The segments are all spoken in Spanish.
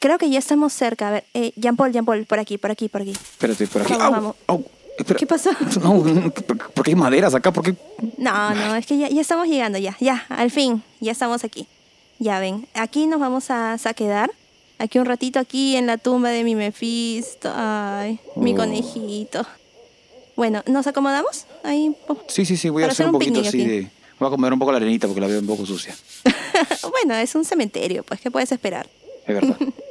creo que ya estamos cerca. A ver, eh, Jean Paul, Jean Paul, por aquí, por aquí, por aquí. Espérate, por aquí. Vamos, Au, vamos. au. ¿Qué pasó? No, ¿por qué hay maderas acá? ¿Por qué? No, no, es que ya, ya estamos llegando, ya, ya, al fin, ya estamos aquí. Ya ven, aquí nos vamos a, a quedar. Aquí un ratito, aquí en la tumba de mi Mefisto. Ay, mi Oh. conejito. Bueno, ¿nos acomodamos? Ahí. Sí, sí, sí, voy a hacer hacer un un poquito así aquí. de... Voy a comer un poco la arenita porque la veo un poco sucia. bueno, es un cementerio, pues, ¿qué puedes esperar? Es verdad.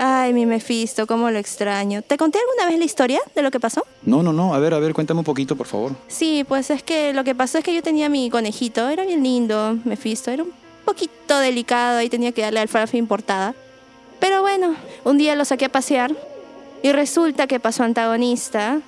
Ay, mi Mefisto, cómo lo extraño. ¿Te conté alguna vez la historia de lo que pasó? No, no, no. A ver, a ver, cuéntame un poquito, por favor. Sí, pues es que lo que pasó es que yo tenía mi conejito, era bien lindo, Mefisto, era un poquito delicado y tenía que darle alfalfa importada. Pero bueno, un día lo saqué a pasear y resulta que pasó antagonista.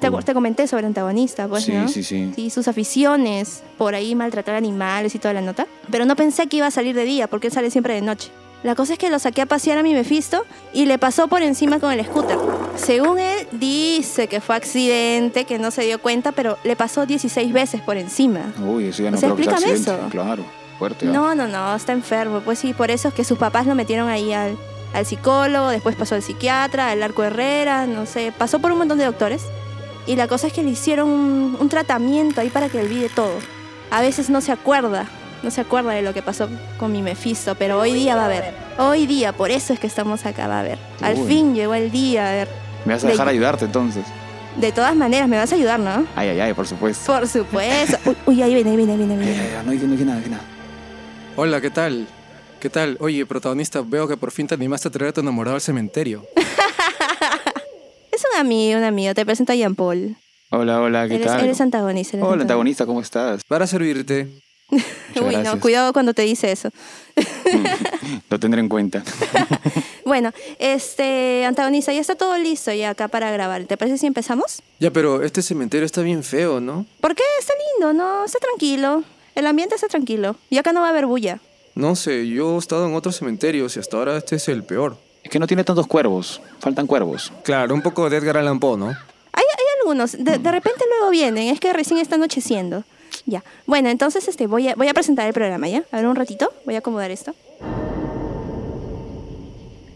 Te, te comenté sobre antagonista, pues, sí, ¿no? sí, sí. Sí, sus aficiones, por ahí maltratar animales y toda la nota. Pero no pensé que iba a salir de día, porque él sale siempre de noche. La cosa es que lo saqué a pasear a mi Mefisto y le pasó por encima con el scooter. Según él, dice que fue accidente, que no se dio cuenta, pero le pasó 16 veces por encima. Uy, eso ya no O sea, creo que sea eso. Claro, fuerte. ¿ah? No, no, no, está enfermo. Pues sí, por eso es que sus papás lo metieron ahí al, al psicólogo, después pasó al psiquiatra, al arco Herrera, no sé, pasó por un montón de doctores. Y la cosa es que le hicieron un, un tratamiento ahí para que olvide todo. A veces no se acuerda, no se acuerda de lo que pasó con mi Mefisto, pero hoy día va a ver. Hoy día, por eso es que estamos acá, va a ver. Al Uy. fin llegó el día, a ver. Me vas a de- dejar ayudarte entonces. De todas maneras, me vas a ayudar, ¿no? Ay, ay, ay, por supuesto. Por supuesto. Uy, ahí viene, ahí viene, ahí viene, viene. no dije, no nada, no dije nada. Hola, ¿qué tal? ¿Qué tal? Oye, protagonista, veo que por fin te animaste a traer a tu enamorado al cementerio. Es un amigo, un amigo. Te presento a Jean Paul. Hola, hola, ¿qué Eres, tal? eres antagonista. eres Hola, antagonista, ¿cómo estás? Para servirte. Muchas Uy, no, gracias. cuidado cuando te dice eso. Lo tendré en cuenta. Bueno, este, antagonista, ya está todo listo ya acá para grabar. ¿Te parece si empezamos? Ya, pero este cementerio está bien feo, ¿no? ¿Por qué? Está lindo, ¿no? Está tranquilo. El ambiente está tranquilo. Y acá no va a haber bulla. No sé, yo he estado en otros cementerios y hasta ahora este es el peor. Es que no tiene tantos cuervos. Faltan cuervos. Claro, un poco de Edgar Allan Poe, ¿no? Hay, hay algunos. De, de repente luego vienen. Es que recién está anocheciendo. Ya. Bueno, entonces este, voy, a, voy a presentar el programa, ¿ya? A ver un ratito. Voy a acomodar esto.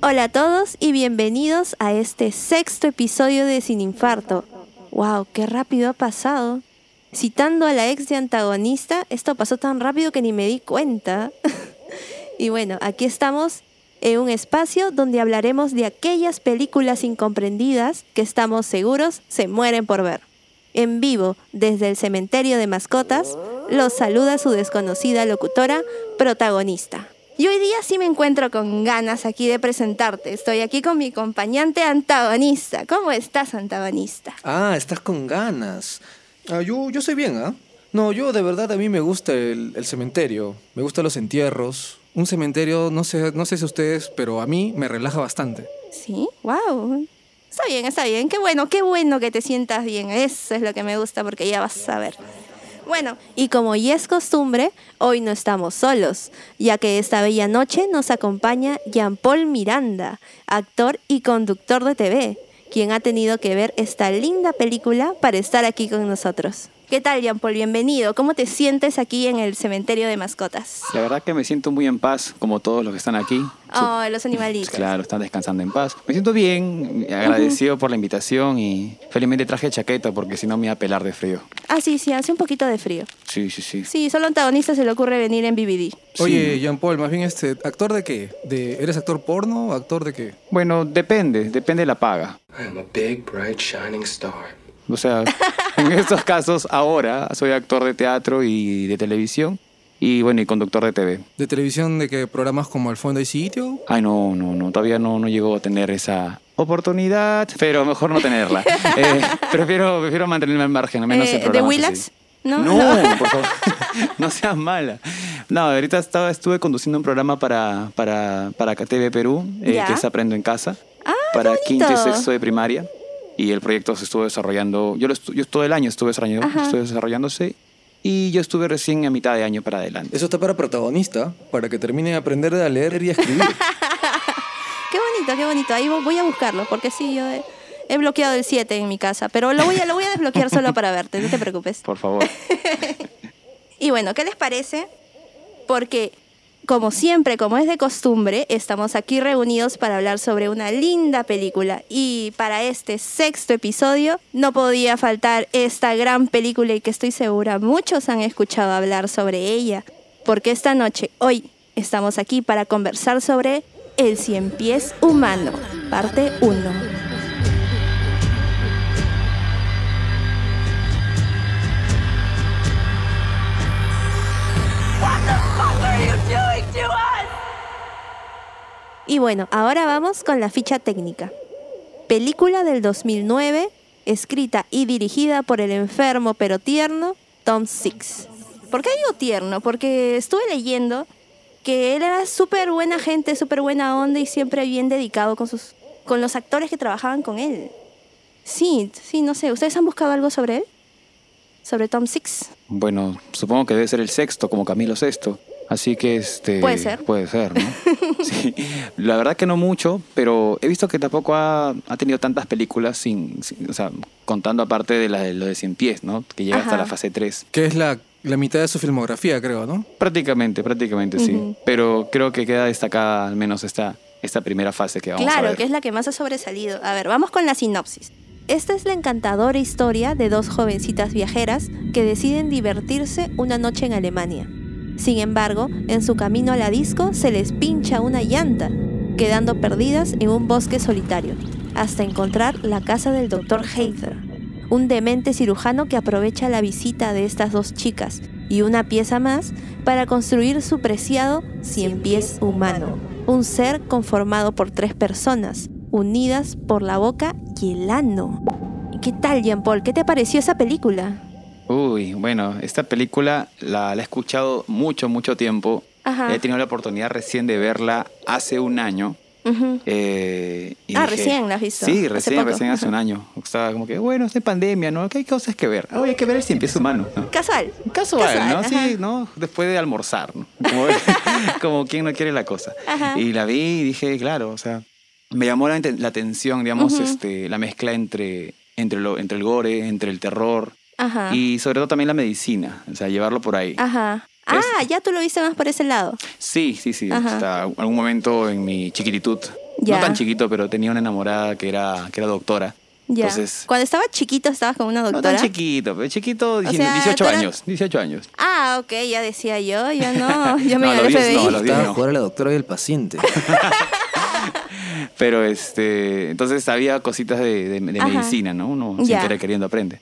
Hola a todos y bienvenidos a este sexto episodio de Sin Infarto. ¡Wow! ¡Qué rápido ha pasado! Citando a la ex de antagonista, esto pasó tan rápido que ni me di cuenta. y bueno, aquí estamos en un espacio donde hablaremos de aquellas películas incomprendidas que estamos seguros se mueren por ver. En vivo, desde el cementerio de mascotas, los saluda su desconocida locutora protagonista. Y hoy día sí me encuentro con ganas aquí de presentarte. Estoy aquí con mi acompañante antagonista. ¿Cómo estás, antagonista? Ah, estás con ganas. Ah, yo, yo soy bien, ¿ah? No, yo de verdad a mí me gusta el, el cementerio. Me gustan los entierros. Un cementerio, no sé, no sé si ustedes, pero a mí me relaja bastante. Sí, wow. Está bien, está bien. Qué bueno, qué bueno que te sientas bien. Eso es lo que me gusta porque ya vas a ver. Bueno, y como ya es costumbre, hoy no estamos solos, ya que esta bella noche nos acompaña Jean Paul Miranda, actor y conductor de TV, quien ha tenido que ver esta linda película para estar aquí con nosotros. ¿Qué tal, Jean Paul? Bienvenido. ¿Cómo te sientes aquí en el cementerio de mascotas? La verdad que me siento muy en paz, como todos los que están aquí. Oh, los animalitos. Claro, están descansando en paz. Me siento bien, agradecido por la invitación y felizmente traje chaqueta porque si no me iba a pelar de frío. Ah, sí, sí, hace un poquito de frío. Sí, sí, sí. Sí, solo a antagonista se le ocurre venir en BBD. Oye, Jean Paul, más bien este, ¿actor de qué? ¿De, ¿Eres actor porno o actor de qué? Bueno, depende, depende de la paga. I am a big, bright, shining star. O sea, en estos casos ahora soy actor de teatro y de televisión y bueno, y conductor de TV. ¿De televisión de qué? ¿Programas como El Fondo y Sitio? Ay, no, no, no, todavía no, no llego a tener esa oportunidad, pero mejor no tenerla. Eh, prefiero, prefiero mantenerme al margen, al menos Eh, en ¿De Willax? así. No. No, por favor. no seas mala. No, ahorita estaba, estuve conduciendo un programa para, para, para TV Perú, eh, que es Aprendo en Casa, Ah, para quinto y sexto de primaria. Y el proyecto se estuvo desarrollando, yo, lo estu- yo todo el año estuve desarrollando, estuve desarrollándose y yo estuve recién a mitad de año para adelante. Eso está para protagonista, para que termine de aprender a leer y a escribir. Qué bonito, qué bonito. Ahí vo- voy a buscarlo, porque sí, yo he, he bloqueado el 7 en mi casa, pero lo voy, a, lo voy a desbloquear solo para verte, no te preocupes. Por favor. Y bueno, ¿qué les parece? Porque como siempre, como es de costumbre, estamos aquí reunidos para hablar sobre una linda película. Y para este sexto episodio no podía faltar esta gran película y que estoy segura muchos han escuchado hablar sobre ella. Porque esta noche, hoy, estamos aquí para conversar sobre El Cien Pies Humano, parte 1. Y bueno, ahora vamos con la ficha técnica. Película del 2009, escrita y dirigida por el enfermo pero tierno Tom Six. ¿Por qué digo tierno? Porque estuve leyendo que él era súper buena gente, súper buena onda y siempre bien dedicado con, sus, con los actores que trabajaban con él. Sí, sí, no sé. ¿Ustedes han buscado algo sobre él? ¿Sobre Tom Six? Bueno, supongo que debe ser el sexto, como Camilo Sexto. Así que este puede ser. Puede ser, ¿no? sí. La verdad que no mucho, pero he visto que tampoco ha, ha tenido tantas películas sin, o sea, contando aparte de la de lo de 100 pies, ¿no? Que llega hasta la fase 3. Que es la, la mitad de su filmografía, creo, ¿no? Prácticamente, prácticamente sí. Pero creo que queda destacada al menos esta, esta primera fase que vamos a ver. Claro, que es la que más ha sobresalido. A ver, vamos con la sinopsis. Esta es la encantadora historia de dos jovencitas viajeras que deciden divertirse una noche en Alemania. Sin embargo, en su camino a la disco se les pincha una llanta, quedando perdidas en un bosque solitario, hasta encontrar la casa del Dr. Heather, un demente cirujano que aprovecha la visita de estas dos chicas y una pieza más para construir su preciado cien pies humano, un ser conformado por tres personas, unidas por la boca y el ano. ¿Qué tal, Jean Paul? ¿Qué te pareció esa película? Uy, bueno, esta película la, he escuchado mucho, mucho tiempo. He tenido la oportunidad recién de verla hace un año. Eh, ah, recién la has visto. Sí, recién, recién hace un año. Estaba como que, bueno, es de pandemia, ¿no? Que hay cosas que ver. hay que ver el cien pies humano. Casual. Casual, ¿no? Sí, ¿no? Después de almorzar, ¿no? Como, quien no quiere la cosa. Y la vi y dije, claro, o sea, me llamó la, atención, digamos, este, la mezcla entre, entre, lo, entre el gore, entre el terror, y sobre todo también la medicina, o sea, llevarlo por ahí. Ajá. Ah, ya tú lo viste más por ese lado. Sí, sí, sí. Hasta algún momento en mi chiquititud, no tan chiquito, pero tenía una enamorada que era, que era doctora. Ya. Entonces, Cuando estaba chiquito estabas con una doctora. No tan chiquito, pero chiquito, 18 años, 18 años. Ah, ok, ya decía yo, yo no, yo me no, al FBI. No, Estaba la doctora y el paciente. pero este, entonces sabía cositas de, medicina, ¿no? Uno sin querer queriendo aprende.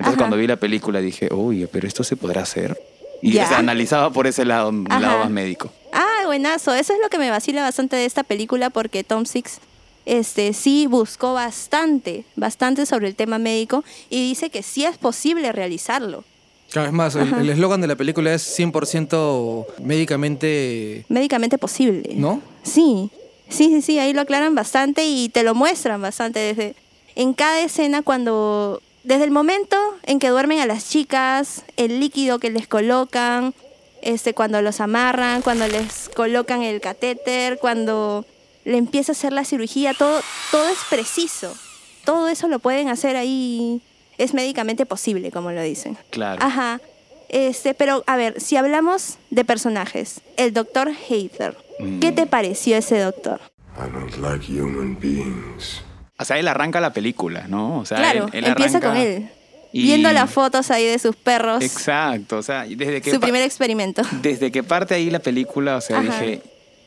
Entonces cuando vi la película dije, uy, pero esto se podrá hacer. Y se analizaba por ese lado, lado más médico. Ah, buenazo. Eso es lo que me vacila bastante de esta película porque Tom Six este, sí buscó bastante, bastante sobre el tema médico y dice que sí es posible realizarlo. Cada vez más, el eslogan de la película es 100% médicamente... Médicamente posible. ¿No? Sí, sí, sí, sí, ahí lo aclaran bastante y te lo muestran bastante desde... En cada escena cuando desde el momento en que duermen a las chicas, el líquido que les colocan, este, cuando los amarran, cuando les colocan el catéter, cuando le empieza a hacer la cirugía, todo, todo es preciso. Todo eso lo pueden hacer ahí. Es médicamente posible, como lo dicen. Claro. Ajá. Este, pero a ver, si hablamos de personajes, el doctor Heather, ¿qué te pareció ese doctor? I don't like human beings. O sea, él arranca la película, ¿no? O sea, claro, empieza con él. Viendo las fotos ahí de sus perros. Exacto, o sea, desde que... Su primer experimento. Desde que parte ahí la película, o sea, dije,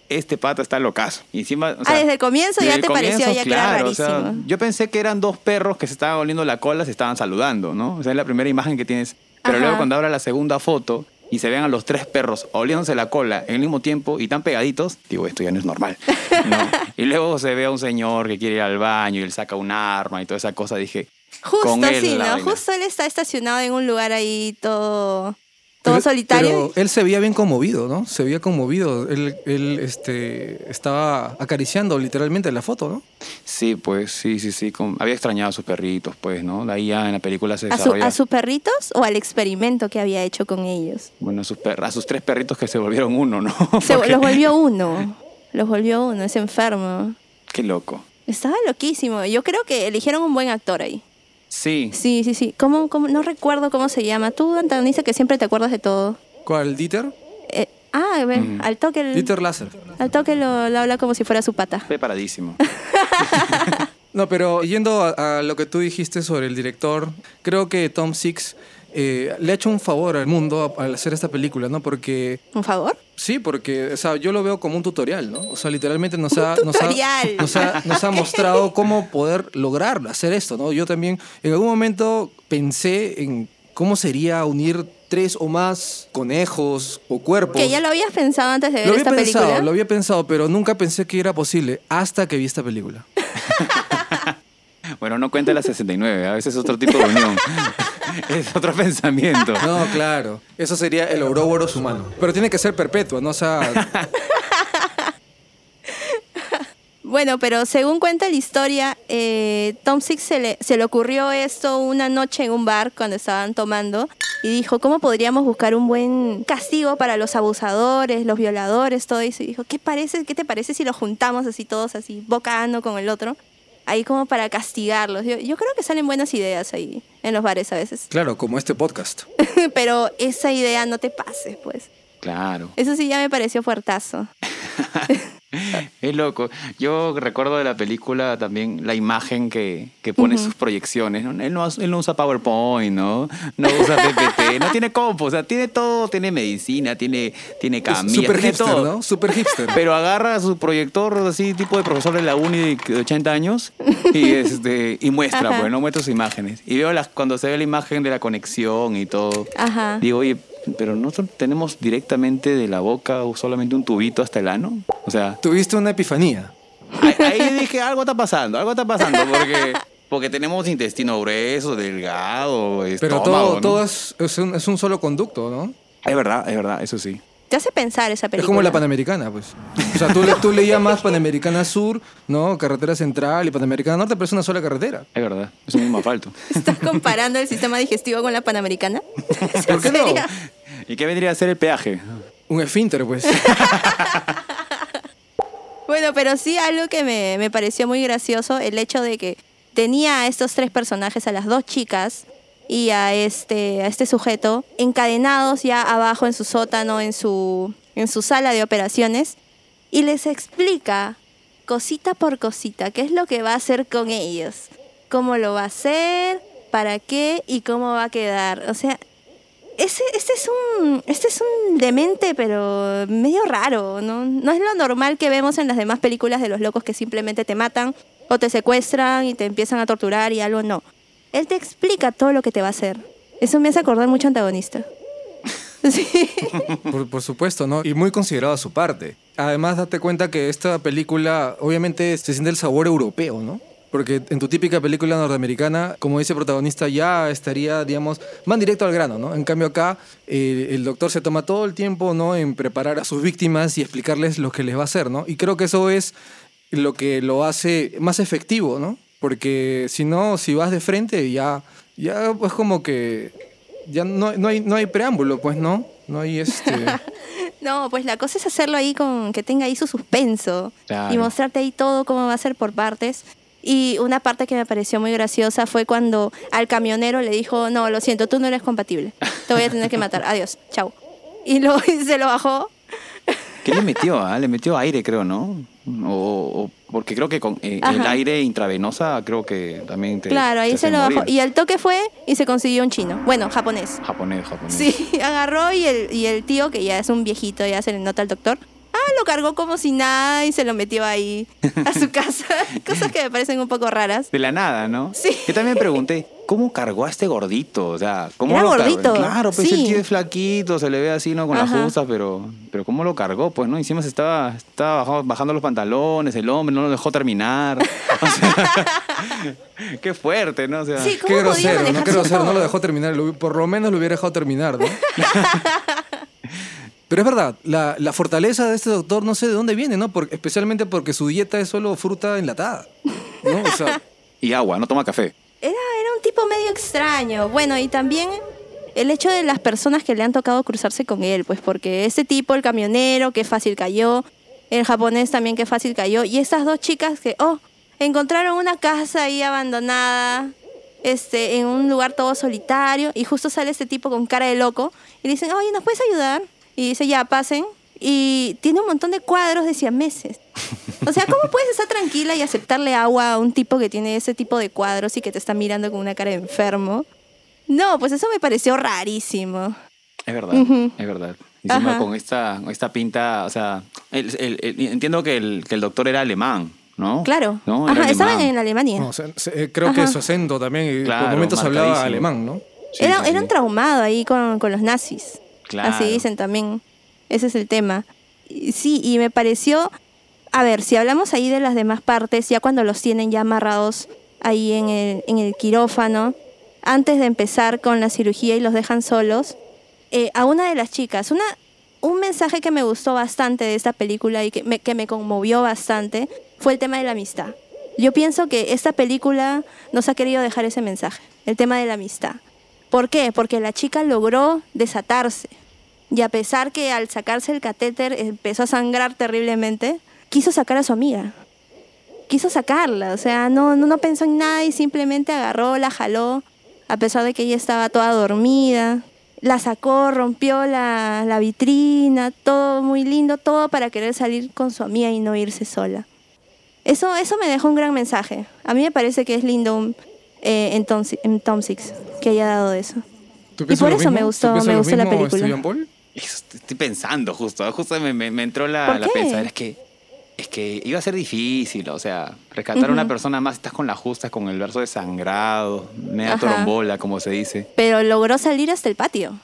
este pato está locazo. Y encima, ah, desde el comienzo ya te pareció ya claro, que era rarísimo. yo pensé que eran dos perros que se estaban oliendo la cola, se estaban saludando, ¿no? O sea, es la primera imagen que tienes. Pero luego cuando abra la segunda foto y se vean a los tres perros oliéndose la cola en el mismo tiempo y tan pegaditos, digo, esto ya no es normal. y luego se ve a un señor que quiere ir al baño y él saca un arma y toda esa cosa, dije... Justo sí, ¿no? Justo él está estacionado en un lugar ahí todo todo solitario. Pero él se veía bien conmovido, ¿no? Se veía conmovido. Él, él este, estaba acariciando literalmente la foto, ¿no? Sí, pues sí, sí, sí. había extrañado a sus perritos, pues, ¿no? De ahí ya en la película se ¿A, ¿A sus perritos o al experimento que había hecho con ellos? Bueno, a sus, a sus tres perritos que se volvieron uno, ¿no? Se, Los volvió uno. Los volvió uno, es enfermo. Qué loco. Estaba loquísimo. Yo creo que eligieron un buen actor ahí. Sí. Sí, sí, sí. ¿Cómo, cómo? No recuerdo cómo se llama. Tú, antagonista, que siempre te acuerdas de todo. ¿Cuál? ¿Dieter? Eh, Ah, al toque, el- Dieter Lasser. al toque lo, lo habla como si fuera su pata. Preparadísimo. No, pero yendo a, a lo que tú dijiste sobre el director, creo que Tom Six eh, le ha hecho un favor al mundo al hacer esta película, ¿no? Porque ¿Un favor? Sí, porque o sea, yo lo veo como un tutorial, ¿no? O sea, literalmente nos ha, nos ha, nos ha, nos ha mostrado cómo poder lograr hacer esto, ¿no? Yo también en algún momento pensé en cómo sería unir tres o más conejos o cuerpos. Que ya lo habías pensado antes de ver Lo había esta pensado, película. lo había pensado, pero nunca pensé que era posible hasta que vi esta película. Bueno, no cuenta la 69, a veces es otro tipo de unión. es otro pensamiento. No, claro. Eso sería el Ouroboros humano. Pero tiene que ser perpetua, ¿no? O sea, Bueno, pero según cuenta la historia, eh, Tom Six se le, se le ocurrió esto una noche en un bar cuando estaban tomando y dijo, ¿cómo podríamos buscar un buen castigo para los abusadores, los violadores, todo eso? Y dijo, ¿qué, parece, ¿qué te parece si los juntamos así todos, así, boca a ano con el otro? Ahí como para castigarlos. Yo, yo creo que salen buenas ideas ahí en los bares a veces. claro, como este podcast. pero esa idea no te pases, pues. Claro. Eso sí ya me pareció fuertazo. Es loco. Yo recuerdo de la película también la imagen que, que pone sus proyecciones. Él, no, él no usa PowerPoint, ¿no? No usa PPT, no tiene compo, o sea, tiene todo, tiene medicina, tiene, tiene camillas, Super tiene hipster, todo. ¿no? Super hipster. Pero agarra su proyector así, tipo de profesor de la uni de 80 años, y este y muestra, Ajá. pues, ¿no? Muestra sus imágenes. Y veo las, cuando se ve la imagen de la conexión y todo, Ajá. digo, oye, pero nosotros tenemos directamente de la boca o solamente un tubito hasta el ano. O sea, Tuviste una epifanía. ahí, ahí dije, algo está pasando, algo está pasando, porque, porque tenemos intestino grueso, delgado, Pero todo, ¿no? todo es, es, un, es un solo conducto, ¿no? Es verdad, es verdad, eso sí. Te hace pensar esa película. Es como la Panamericana, pues. O sea, tú, le- tú le llamas Panamericana Sur, ¿no? Carretera Central y Panamericana Norte, pero es una sola carretera. Es verdad, es un mismo asfalto. ¿Estás comparando el sistema digestivo con la Panamericana? ¿Es en ¿Por qué no? ¿Y qué vendría a ser el peaje? Un esfínter, pues. Bueno, pero sí algo que me, me pareció muy gracioso, el hecho de que tenía a estos tres personajes, a las dos chicas y a este, a este sujeto, encadenados ya abajo en su sótano, en su, en su sala de operaciones, y les explica cosita por cosita qué es lo que va a hacer con ellos, cómo lo va a hacer, para qué y cómo va a quedar. O sea, ese, este es un este es un demente pero medio raro no no es lo normal que vemos en las demás películas de los locos que simplemente te matan o te secuestran y te empiezan a torturar y algo no él te explica todo lo que te va a hacer eso me hace acordar mucho antagonista sí Por, supuesto, ¿no? Y muy considerado a su parte. Además, date cuenta que esta película, obviamente, se siente el sabor europeo, ¿no? Porque en tu típica película norteamericana, como dice protagonista, ya estaría, digamos, más directo al grano, ¿no? En cambio acá, el doctor se toma todo el tiempo, ¿no? En preparar a sus víctimas y explicarles lo que les va a hacer, ¿no? Y creo que eso es lo que lo hace más efectivo, ¿no? Porque si no, si vas de frente, ya, ya pues como que ya no, no, hay, no hay preámbulo, pues, ¿no? No hay este... no pues la cosa es hacerlo ahí con que tenga ahí su suspenso Claro. y mostrarte ahí todo cómo va a ser por partes y una parte que me pareció muy graciosa fue cuando al camionero le dijo, no, lo siento, tú no eres compatible. Te voy a tener que matar. Adiós. Chau. Y, lo, y se lo bajó. ¿Qué le metió? ah? Le metió aire, creo, ¿no? O, o- porque creo que con eh, el aire intravenosa creo que también te claro, ahí te se lo bajó. Y al toque fue y se consiguió un chino. Bueno, japonés. Japonés, japonés. Sí, agarró y el, y el tío, que ya es un viejito, ya se le nota al doctor, ah, lo cargó como si nada y se lo metió ahí a su casa. Cosas que me parecen un poco raras. De la nada, ¿no? Sí. Yo también pregunté, ¿cómo cargó a este gordito? O sea, ¿cómo Era lo cargó? gordito, Claro, pues sí. el tío es flaquito, se le ve así, ¿no? Con Ajá. las justas, pero, pero ¿cómo lo cargó? Pues, ¿no? Encima se estaba, estaba bajando, bajando los pantalones, el hombre no lo dejó terminar. O sea, qué fuerte, ¿no? O sea, Sí, ¿cómo Qué podía grosero, ¿no? Qué grosero, no lo dejó terminar, por lo menos lo hubiera dejado terminar, ¿no? Pero es verdad, la, la fortaleza de este doctor no sé de dónde viene, ¿no? Porque, especialmente porque su dieta es solo fruta enlatada, ¿no? O sea, Y agua, no toma café. Era, era un tipo medio extraño. Bueno, y también el hecho de las personas que le han tocado cruzarse con él, pues porque este tipo, el camionero, que fácil cayó, el japonés también que fácil cayó, y estas dos chicas que, oh, encontraron una casa ahí abandonada, este, en un lugar todo solitario, y justo sale este tipo con cara de loco, y le dicen, oye, ¿nos puedes ayudar? Y dice, ya, pasen. y tiene un montón de cuadros de siameses. O sea, ¿cómo puedes estar tranquila y aceptarle agua a un tipo que tiene ese tipo de cuadros y que te está mirando con una cara de enfermo? No, pues eso me pareció rarísimo. Es verdad, Ujú. es verdad. Encima Ajá. con esta, con esta pinta, o sea, el- el- el- entiendo que el, que el doctor era alemán, ¿no? Claro. ¿No? Ajá, estaban en Alemania. No, o sea, se- eh, creo que Ajá. su acento también, y Claro, por momentos hablaba alemán, ¿no? Sí, era, sí, era sí. un traumado ahí con, con los nazis. Así dicen también. Ese es el tema. Sí, y me pareció. A ver, si hablamos ahí de las demás partes, ya cuando los tienen ya amarrados ahí en el, en el quirófano, antes de empezar con la cirugía y los dejan solos, eh, a una de las chicas, una, un mensaje que me gustó bastante de esta película y que me, que me conmovió bastante fue el tema de la amistad. Yo pienso que esta película nos ha querido dejar ese mensaje, el tema de la amistad. ¿Por qué? Porque la chica logró desatarse. Y a pesar que al sacarse el catéter empezó a sangrar terriblemente, quiso sacar a su amiga. Quiso sacarla, o sea, no, no, no pensó en nada y simplemente agarró, la jaló, a pesar de que ella estaba toda dormida. La sacó, rompió la, la vitrina, todo muy lindo, todo para querer salir con su amiga y no irse sola. Eso, eso me dejó un gran mensaje. A mí me parece que es lindo eh, en, Tom, en Tom Six que haya dado eso. ¿Tú Y por eso me gustó- ¿Tú piensas me gustó la película. Paul? Estoy pensando justo, justo me, me- me entró la, ¿Por la pensar, es que, es que iba a ser difícil, o sea, rescatar a una persona más, estás con la justa, con el verso desangrado, media Ajá. torombola, como se dice. Pero logró salir hasta el patio.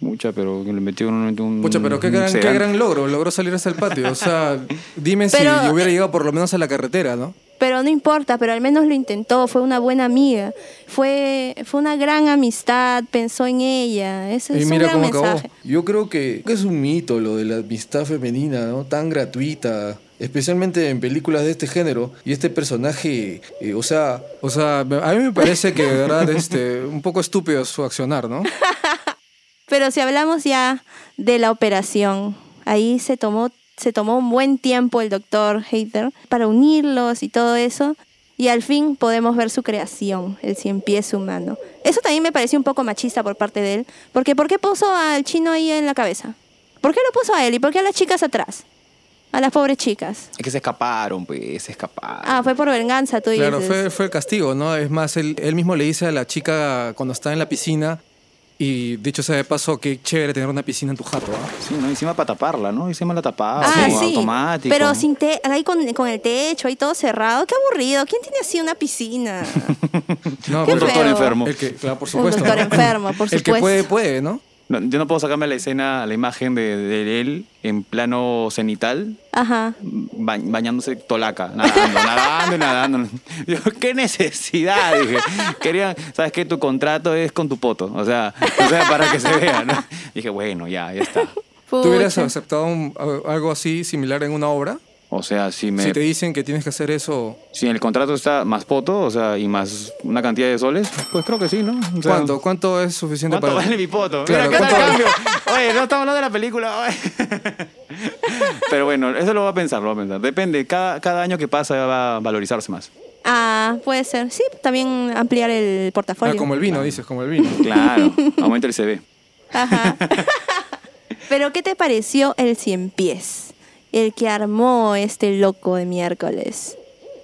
Mucha, pero le metió un... un Pucha, pero qué gran, qué gran logro, logró salir hasta el patio. O sea, dime si yo hubiera llegado por lo menos a la carretera, ¿no? Pero no importa, pero al menos lo intentó, fue una buena amiga, fue, fue una gran amistad, pensó en ella, ese Y es mira un cómo gran acabó. mensaje. Yo creo que es un mito lo de la amistad femenina, ¿no? Tan gratuita. Especialmente en películas de este género. Y este personaje, eh, o sea... O sea, a mí me parece que de verdad este, un poco estúpido su accionar, ¿no? Pero si hablamos ya de la operación, ahí se tomó, se tomó un buen tiempo el doctor Hater para unirlos y todo eso. Y al fin podemos ver su creación, el cien pies humano. Eso también me pareció un poco machista por parte de él. Porque ¿por qué puso al chino ahí en la cabeza? ¿Por qué lo puso a él y por qué a las chicas atrás? A las pobres chicas. Es que se escaparon, pues, se escaparon. Ah, fue por venganza, tú Claro, dices. fue, fue el castigo, ¿no? Es más, él, él mismo le dice a la chica cuando está en la piscina, y dicho sea de paso, qué chévere tener una piscina en tu jato, ¿ah? Sí, ¿no? Encima para taparla, ¿no? Encima la tapaba, Ah, como sí. automático. Pero sin te ahí con, con el techo, ahí todo cerrado. Qué aburrido. ¿Quién tiene así una piscina? No, Qué Un doctor enfermo. El que, claro, por Un supuesto. doctor ¿no? enfermo, por El que supuesto. puede, puede, ¿no? No, yo no puedo sacarme la escena, la imagen de, de él en plano cenital, Ajá. Ba- bañándose tolaca, nadando, nadando y nadando. Yo, ¿qué necesidad? Dije, querían, ¿sabes qué? Tu contrato es con tu poto, o sea, o sea para que se vea, ¿no? Dije, bueno, ya, ya está. ¿Tú hubieras aceptado un- algo así similar en una obra? O sea, si me Si te dicen que tienes que hacer eso, si en el contrato está más poto, o sea, y más una cantidad de soles, pues creo que sí, ¿no? O sea, ¿cuánto? ¿Cuánto es suficiente ¿Cuánto para...? vale mi poto? Claro, Mira, ¿qué tal ¿cuánto- cambio? Oye, no estamos hablando de la película. oye. Pero bueno, eso lo voy a pensar, lo voy a pensar. Depende, cada, cada año que pasa va a valorizarse más. Ah, puede ser. Sí, también ampliar el Ah, portafolio. como el vino, dices, como el vino. Claro, aumenta el CV. Ajá. Pero, ¿qué te pareció el cien pies? El que armó este loco de miércoles.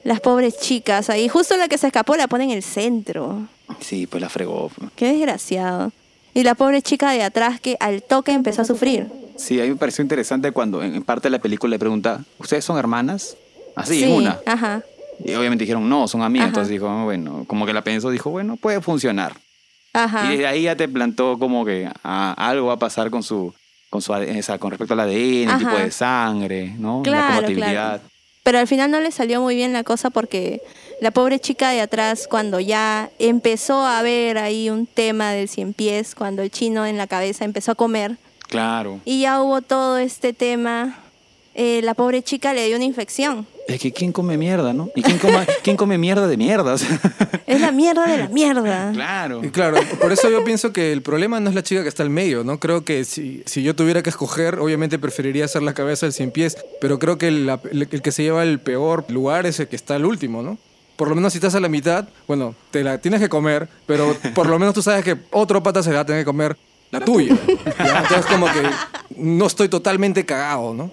Las pobres chicas ahí, justo la que se escapó la pone en el centro. Sí, pues la fregó. Qué desgraciado. Y la pobre chica de atrás que al toque empezó a sufrir. Sí, a mí me pareció interesante cuando en parte de la película le pregunta, ¿ustedes son hermanas? Así, Sí, una. Ajá. Y obviamente dijeron, no, son amigas. Ajá. Entonces dijo, "Ah, bueno, como que la pensó, dijo, bueno, puede funcionar. Ajá. Y desde ahí ya te plantó como que ah, algo va a pasar con su, con su con respecto al ADN, el Ajá. tipo de sangre, ¿no? la compatibilidad. claro. Pero al final no le salió muy bien la cosa porque la pobre chica de atrás, cuando ya empezó a ver ahí un tema del cien pies, cuando el chino en la cabeza empezó a comer Claro. y ya hubo todo este tema, eh, la pobre chica le dio una infección. Es que ¿quién come mierda, no? ¿Y quién come, quién come mierda de mierda? O sea, Es la mierda de la mierda. claro. Y claro, por eso yo pienso que el problema no es la chica que está al medio, ¿no? Creo que si, si yo tuviera que escoger, obviamente preferiría ser la cabeza del cien pies, pero creo que la- el, el que se lleva el peor lugar es el que está al último, ¿no? Por lo menos si estás a la mitad, bueno, te la tienes que comer, pero por lo menos tú sabes que otro pata se la va a tener que comer la tuya. ¿ya? Entonces como que no estoy totalmente cagado, ¿no?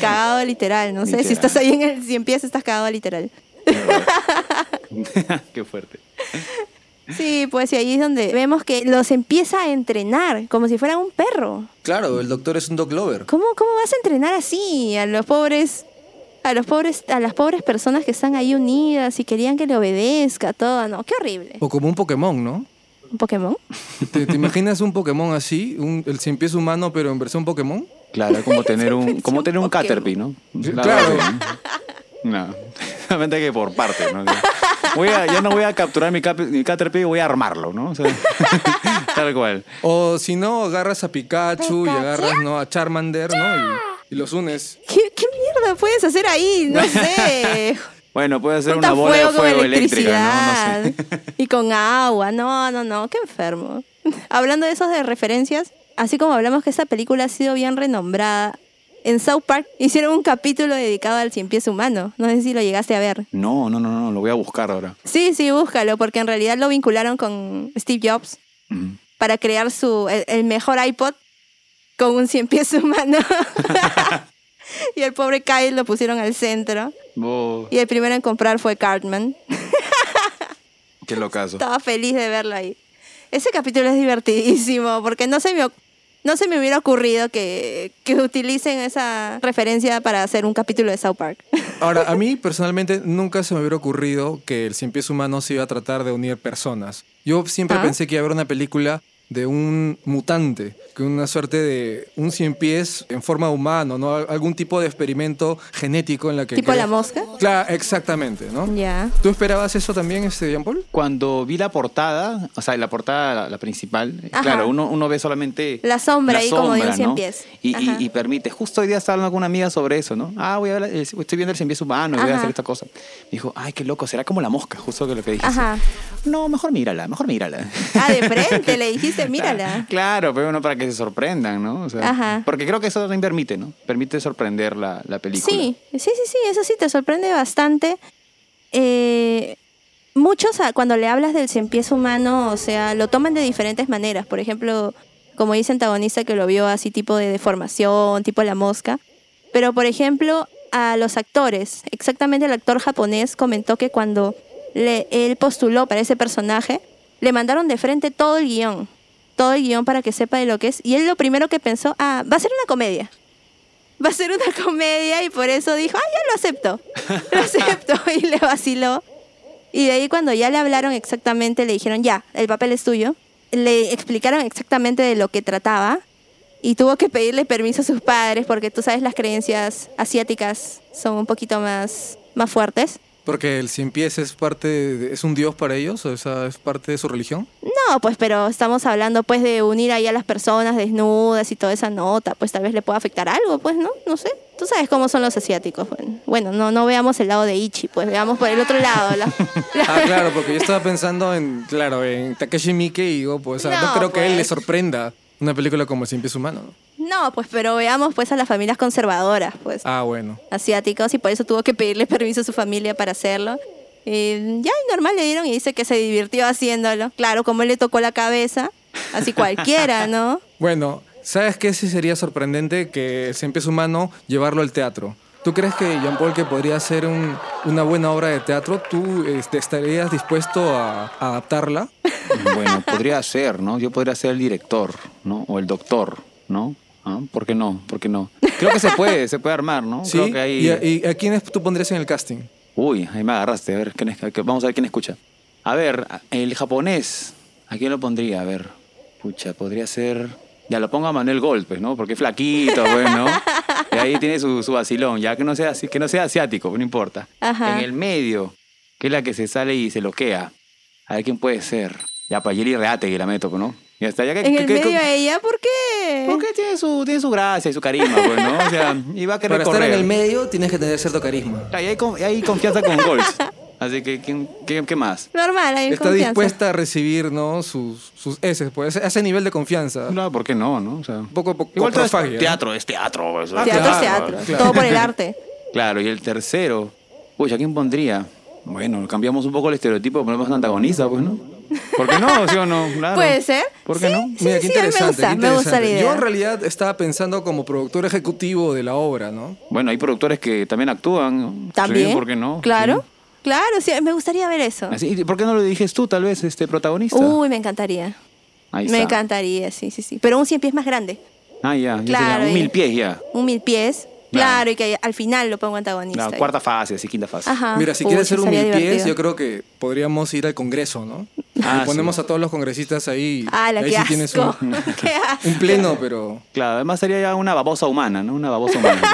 Cagado literal, no sé. Si estás ahí en el 100 pies, estás cagado literal. Qué fuerte. Sí, pues y ahí es donde vemos que los empieza a entrenar como si fueran un perro. Claro, el doctor es un dog lover. ¿Cómo, cómo vas a entrenar así a los pobres, a los pobres, a las pobres personas que están ahí unidas y querían que le obedezca todo? No, qué horrible. O como un Pokémon, ¿no? ¿Un Pokémon? ¿Te, te imaginas un Pokémon así? Un, el cien pies humano, pero en versión Pokémon? Claro, como tener un, como tener un. Caterpie, ¿no? Claro. No, solamente que por parte, ¿no? Voy a, ya no voy a capturar mi, cap- mi Caterpie, voy a armarlo, ¿no? O sea, tal cual. O si no, agarras a Pikachu y agarras ¿no? a Charmander, ¿no? Y, y los unes. ¿Qué, qué mierda puedes hacer ahí? No sé. Bueno, puede ser una bola de fuego fuego con eléctrica, electricidad ¿no? No sé. y con agua. No, no, no, qué enfermo. Hablando de esos de referencias, así como hablamos que esta película ha sido bien renombrada, en South Park hicieron un capítulo dedicado al cien pies humano. No sé si lo llegaste a ver. No, no, no, no, lo voy a buscar ahora. Sí, sí, búscalo, porque en realidad lo vincularon con Steve Jobs para crear su el, el mejor iPod con un cien pies humano. y el pobre Kyle lo pusieron al centro. Oh, Y el primero en comprar fue Cartman. qué locazo. Estaba feliz de verlo ahí. Ese capítulo es divertidísimo porque no se me, no se me hubiera ocurrido que, que utilicen esa referencia para hacer un capítulo de South Park. Ahora, a mí personalmente nunca se me hubiera ocurrido que el cien pies humano se iba a tratar de unir personas. Yo siempre Ah. pensé que iba a haber una película de un mutante, que una suerte de un cien pies en forma humana, ¿no? Al- Algún tipo de experimento genético en la que... ¿Tipo crea- la mosca? Claro, exactamente, ¿no? Ya. ¿Tú esperabas eso también, este, Jean Paul? Cuando vi la portada, o sea, la portada, la, la principal, Ajá. claro, uno, uno ve solamente... La sombra ahí como de un cien ¿no? pies. Y, y- Ajá. y permite. Justo hoy día estaba hablando con una amiga sobre eso, ¿no? Ah, voy a ver, eh, estoy viendo el cien pies humano y voy a Ajá. hacer esta cosa. Me dijo, ay, qué loco, será como la mosca, justo que lo que dije. Ajá. No, mejor mírala, mejor mírala. Ah, de frente le dijiste, mírala. Claro, pero bueno, para que se sorprendan, ¿no? O sea, Ajá. Porque creo que eso también permite, ¿no? Permite sorprender la, la película. Sí, sí, sí, sí, eso sí te sorprende bastante. Eh, muchos ah, cuando le hablas del cien pies humano, o sea, lo toman de diferentes maneras. Por ejemplo, como dice antagonista que lo vio así tipo de deformación, tipo la mosca. Pero por ejemplo, a los actores, exactamente el actor japonés comentó que cuando le, él postuló para ese personaje, le mandaron de frente todo el guion. Todo el guion para que sepa de lo que es. Y él lo primero que pensó, ah, va a ser una comedia va a ser una comedia y por eso dijo, ah, ya lo acepto. Lo acepto y le vaciló. Y de ahí cuando ya le hablaron exactamente, le dijeron, ya, el papel es tuyo. Le explicaron exactamente de lo que trataba y tuvo que pedirle permiso a sus padres porque tú sabes, las creencias asiáticas son un poquito más, más fuertes. Porque el cien pies es parte, de- es un dios para ellos, o sea, es parte de su religión. No, pues, pero estamos hablando pues de unir ahí a las personas desnudas y toda esa nota, pues tal vez le pueda afectar algo, pues, ¿no? No sé. Tú sabes cómo son los asiáticos. Bueno, bueno no, no veamos el lado de Ichi, pues veamos por el otro lado. la- la- Ah, claro, porque yo estaba pensando en, claro, en Takeshi Miike y digo, pues, o sea, no, No, creo que a él le pues. sorprenda una película como El Cien Pies Humano. ¿no? No, pues, pero veamos pues a las familias conservadoras, pues, Ah, bueno. asiáticos, y por eso tuvo que pedirle permiso a su familia para hacerlo. Y ya, y normal le dieron y dice que se divirtió haciéndolo. Claro, como él le tocó la cabeza, así cualquiera, ¿no? Bueno, ¿sabes qué sí sería sorprendente que El Cien Pies Humano llevarlo al teatro? ¿Tú crees que Jean Paul que podría ser un- una buena obra de teatro? ¿Tú este, estarías dispuesto a, a adaptarla? Bueno, podría ser, ¿no? Yo podría ser el director, ¿no? O el doctor, ¿no? ¿Ah? ¿Por qué no? ¿Por qué no? Creo que se puede, se puede armar, ¿no? ¿Sí? Creo que hay... ¿Y, a, y a quiénes tú pondrías en el casting? Uy, ahí me agarraste. A ver, ¿quién es- que- vamos a ver quién escucha. A ver, el japonés. ¿A quién lo pondría? A ver. Pucha, podría ser... Ya lo pongo a Manuel Gold, pues, ¿no? Porque es flaquito, pues, ¿no? Y ahí tiene su, su vacilón. Ya que no, sea, así- que no sea asiático, pues, no importa. Ajá. En el medio, que es la que se sale y se loquea. A ver quién puede ser. Ya, para Yeli Reate que la meto, pues, ¿no? Ya está. Ya que, En que- el que- medio que- de ella, ¿por qué? porque tiene su, tiene su gracia y su carisma, pues, ¿no? O sea, y va a querer Para estar correr. en el medio tienes que tener cierto carisma. Ahí hay, hay confianza con Gold. Así que, ¿quién- qué, qué más? Normal, hay Está confianza. dispuesta a recibir, ¿no? Sus, sus S, pues, a ese nivel de confianza. No, ¿por qué no? no? O sea, Un poco, poco igual todo es teatro, es teatro. pues, eso. Ah, Teatro es claro, teatro, claro. todo por el arte. Claro, y el tercero, uy, ¿a quién pondría? Bueno, cambiamos un poco el estereotipo, ponemos un antagonista, pues, ¿no? ¿Por qué no? ¿Sí o no? Claro. Puede ser. ¿Por qué Sí, no? Sí, Mira, sí, qué interesante. me gusta, qué me gusta la interesante. idea. Yo en realidad estaba pensando como productor ejecutivo de la obra, ¿no? Bueno, hay productores que también actúan. También. Sí, ¿Por qué no? Claro. Sí. Claro, sí, me gustaría ver eso. Así, ¿y ¿Por qué no lo diriges tú, tal vez, este protagonista? Uy, me encantaría. Ahí Me está. encantaría, sí, sí, sí. Pero un cien pies más grande. Ah, ya. ya Claro, sería un mil pies ya. Un mil pies. Claro. Y que al final lo pongo antagonista. La cuarta fase, así, quinta fase. Ajá. Mira, si Uy, quieres hacer un mil pies, yo creo que podríamos ir al Congreso, ¿no? Ah, Y ponemos sí. a todos los congresistas ahí. ¡Ah, la ahí qué sí tienes asco! un, ¡Qué asco! un pleno, pero... Claro, además sería ya una babosa humana, ¿no? Una babosa humana.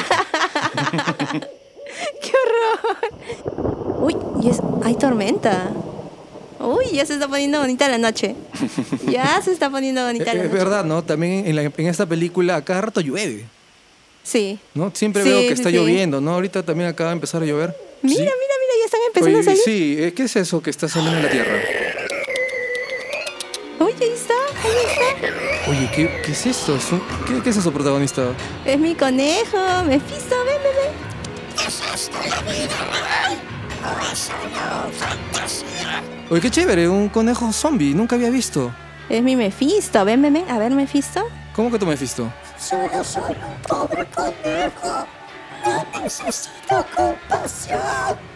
¡Qué horror! Uy, y es, hay tormenta. Uy, ya se está poniendo bonita la noche. Ya se está poniendo bonita la Es noche. verdad, ¿no? También en, la- en esta película a cada rato llueve, Sí. ¿no? Siempre Sí, veo que está sí. lloviendo, ¿no? Ahorita también acaba de empezar a llover. Mira, Sí. mira, mira, ya están empezando Oye, a salir. sí, eh, ¿qué es eso que está saliendo en la tierra? Uy, ahí está, ahí Oye, ¿qué, qué es esto? ¿Es un- ¿Qué, qué es eso, protagonista? Es mi conejo. Mephisto, ven, ven, ven. Oye, qué chévere, un conejo zombie, nunca había visto. Es mi Mephisto. Ven, ven, ven. A ver, Mephisto. ¿Cómo que tú me has visto?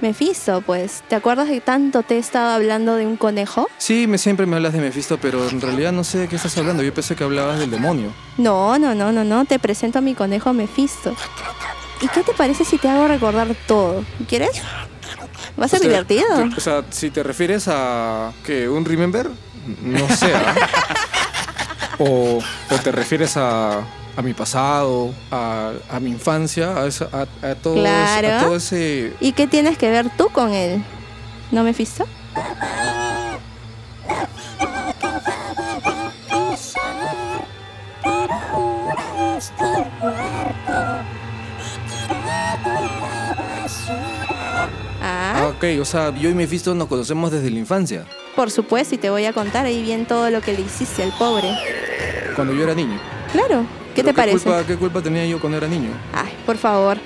Mephisto, pues. ¿Te acuerdas que tanto te he estado hablando de un conejo? Sí, me, siempre me hablas de Mephisto, pero en realidad no sé de qué estás hablando. Yo pensé que hablabas del demonio. No, no, no, no, no. Te presento a mi conejo Mephisto. ¿Y qué te parece si te hago recordar todo? ¿Quieres? Va a ser O sea, divertido. O sea, si te refieres a... ¿Qué? ¿Un remember? No sé. ¿ah? o, o te refieres a, a mi pasado, a, a mi infancia, a, esa- a, a todo, ese- a todo ese... ¿Y qué tienes que ver tú con él? ¿No Mephisto? Ah, Ah, ok, o sea, yo y Mephisto nos conocemos desde la infancia, por supuesto, y te voy a contar ahí bien todo lo que le hiciste al pobre. cuando yo era niño. Claro, ¿qué te parece? Culpa, ¿Qué culpa tenía yo cuando era niño? Ay, por favor.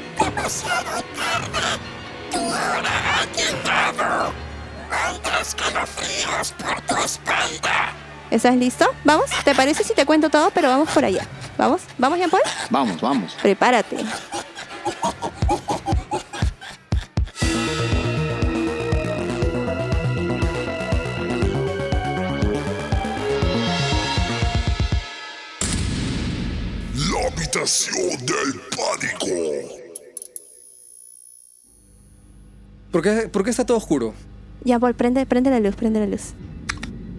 ¿Estás listo? Vamos, ¿te parece si te cuento todo? Pero vamos por allá. ¿Vamos? ¿Vamos, Jean Paul? Vamos, vamos. Prepárate. Del pánico. ¿Por qué, por qué está todo oscuro? Jean Paul, prende, prende la luz, prende la luz.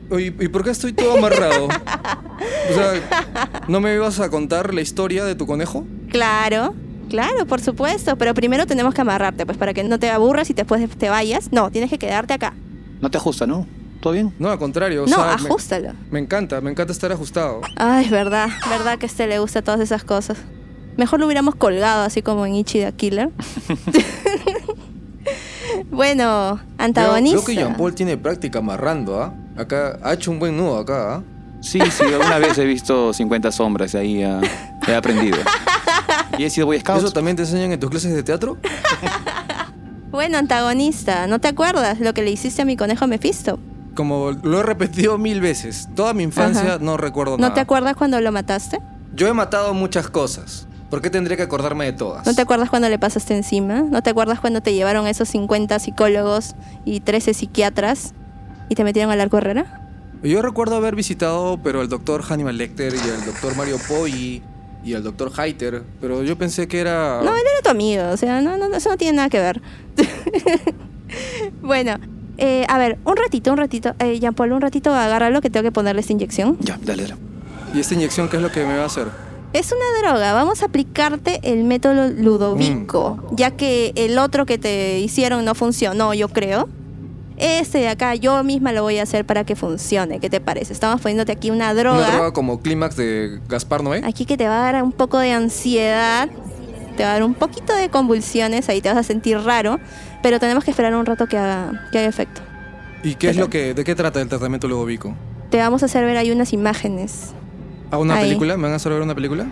Oye, ¿y por qué estoy todo amarrado? o sea, ¿no me ibas a contar la historia de tu conejo? Claro, claro, por supuesto. Pero primero tenemos que amarrarte, pues para que no te aburras y después te vayas. No, tienes que quedarte acá. No te ajusta, ¿no? ¿Todo bien? No, al contrario. o no, sea, ajustalo. Me, encanta, me encanta estar ajustado. Ay, verdad, verdad que a este le gusta todas esas cosas. Mejor lo hubiéramos colgado así como en Ichi the Killer. bueno, antagonista. veo que Jean Paul tiene práctica amarrando, ¿ah? Acá, ha hecho un buen nudo acá, ¿ah? Sí, sí, alguna vez he visto 50 sombras y ahí ah, he aprendido. Y he sido Boy Scout. ¿Eso también te enseñan en tus clases de teatro? Bueno, antagonista, ¿no te acuerdas lo que le hiciste a mi conejo Mephisto? Como lo he repetido mil veces. Toda mi infancia Ajá. no recuerdo ¿No nada. te acuerdas cuando lo mataste? Yo he matado muchas cosas. ¿Por qué tendría que acordarme de todas? ¿No te acuerdas cuando le pasaste encima? ¿No te acuerdas cuando te llevaron esos 50 psicólogos y 13 psiquiatras y te metieron al arco Herrera? Yo recuerdo haber visitado, pero al doctor Hannibal Lecter y al doctor Mario Poggi y al doctor Heiter, pero yo pensé que era... No, él era tu amigo, o sea, no, no, eso no tiene nada que ver. bueno, eh, a ver, un ratito, un ratito. Eh, Jean Paul, un ratito, agárralo que tengo que ponerle esta inyección. Ya, dale, dale. ¿Y esta inyección qué es lo que me va a hacer? Es una droga, vamos a aplicarte el método Ludovico, ya que el otro que te hicieron no funcionó, yo creo. Este de acá yo misma lo voy a hacer para que funcione. ¿Qué te parece? Estamos poniéndote aquí una droga. Una droga como clímax de Gaspar Noé. Aquí que te va a dar un poco de ansiedad, te va a dar un poquito de convulsiones, ahí te vas a sentir raro, pero tenemos que esperar un rato que haga, que haga efecto. ¿Y qué es lo que, de qué trata el tratamiento Ludovico? Te vamos a hacer ver ahí unas imágenes. ¿A una Ahí. película? ¿Me van a hacer ver una película?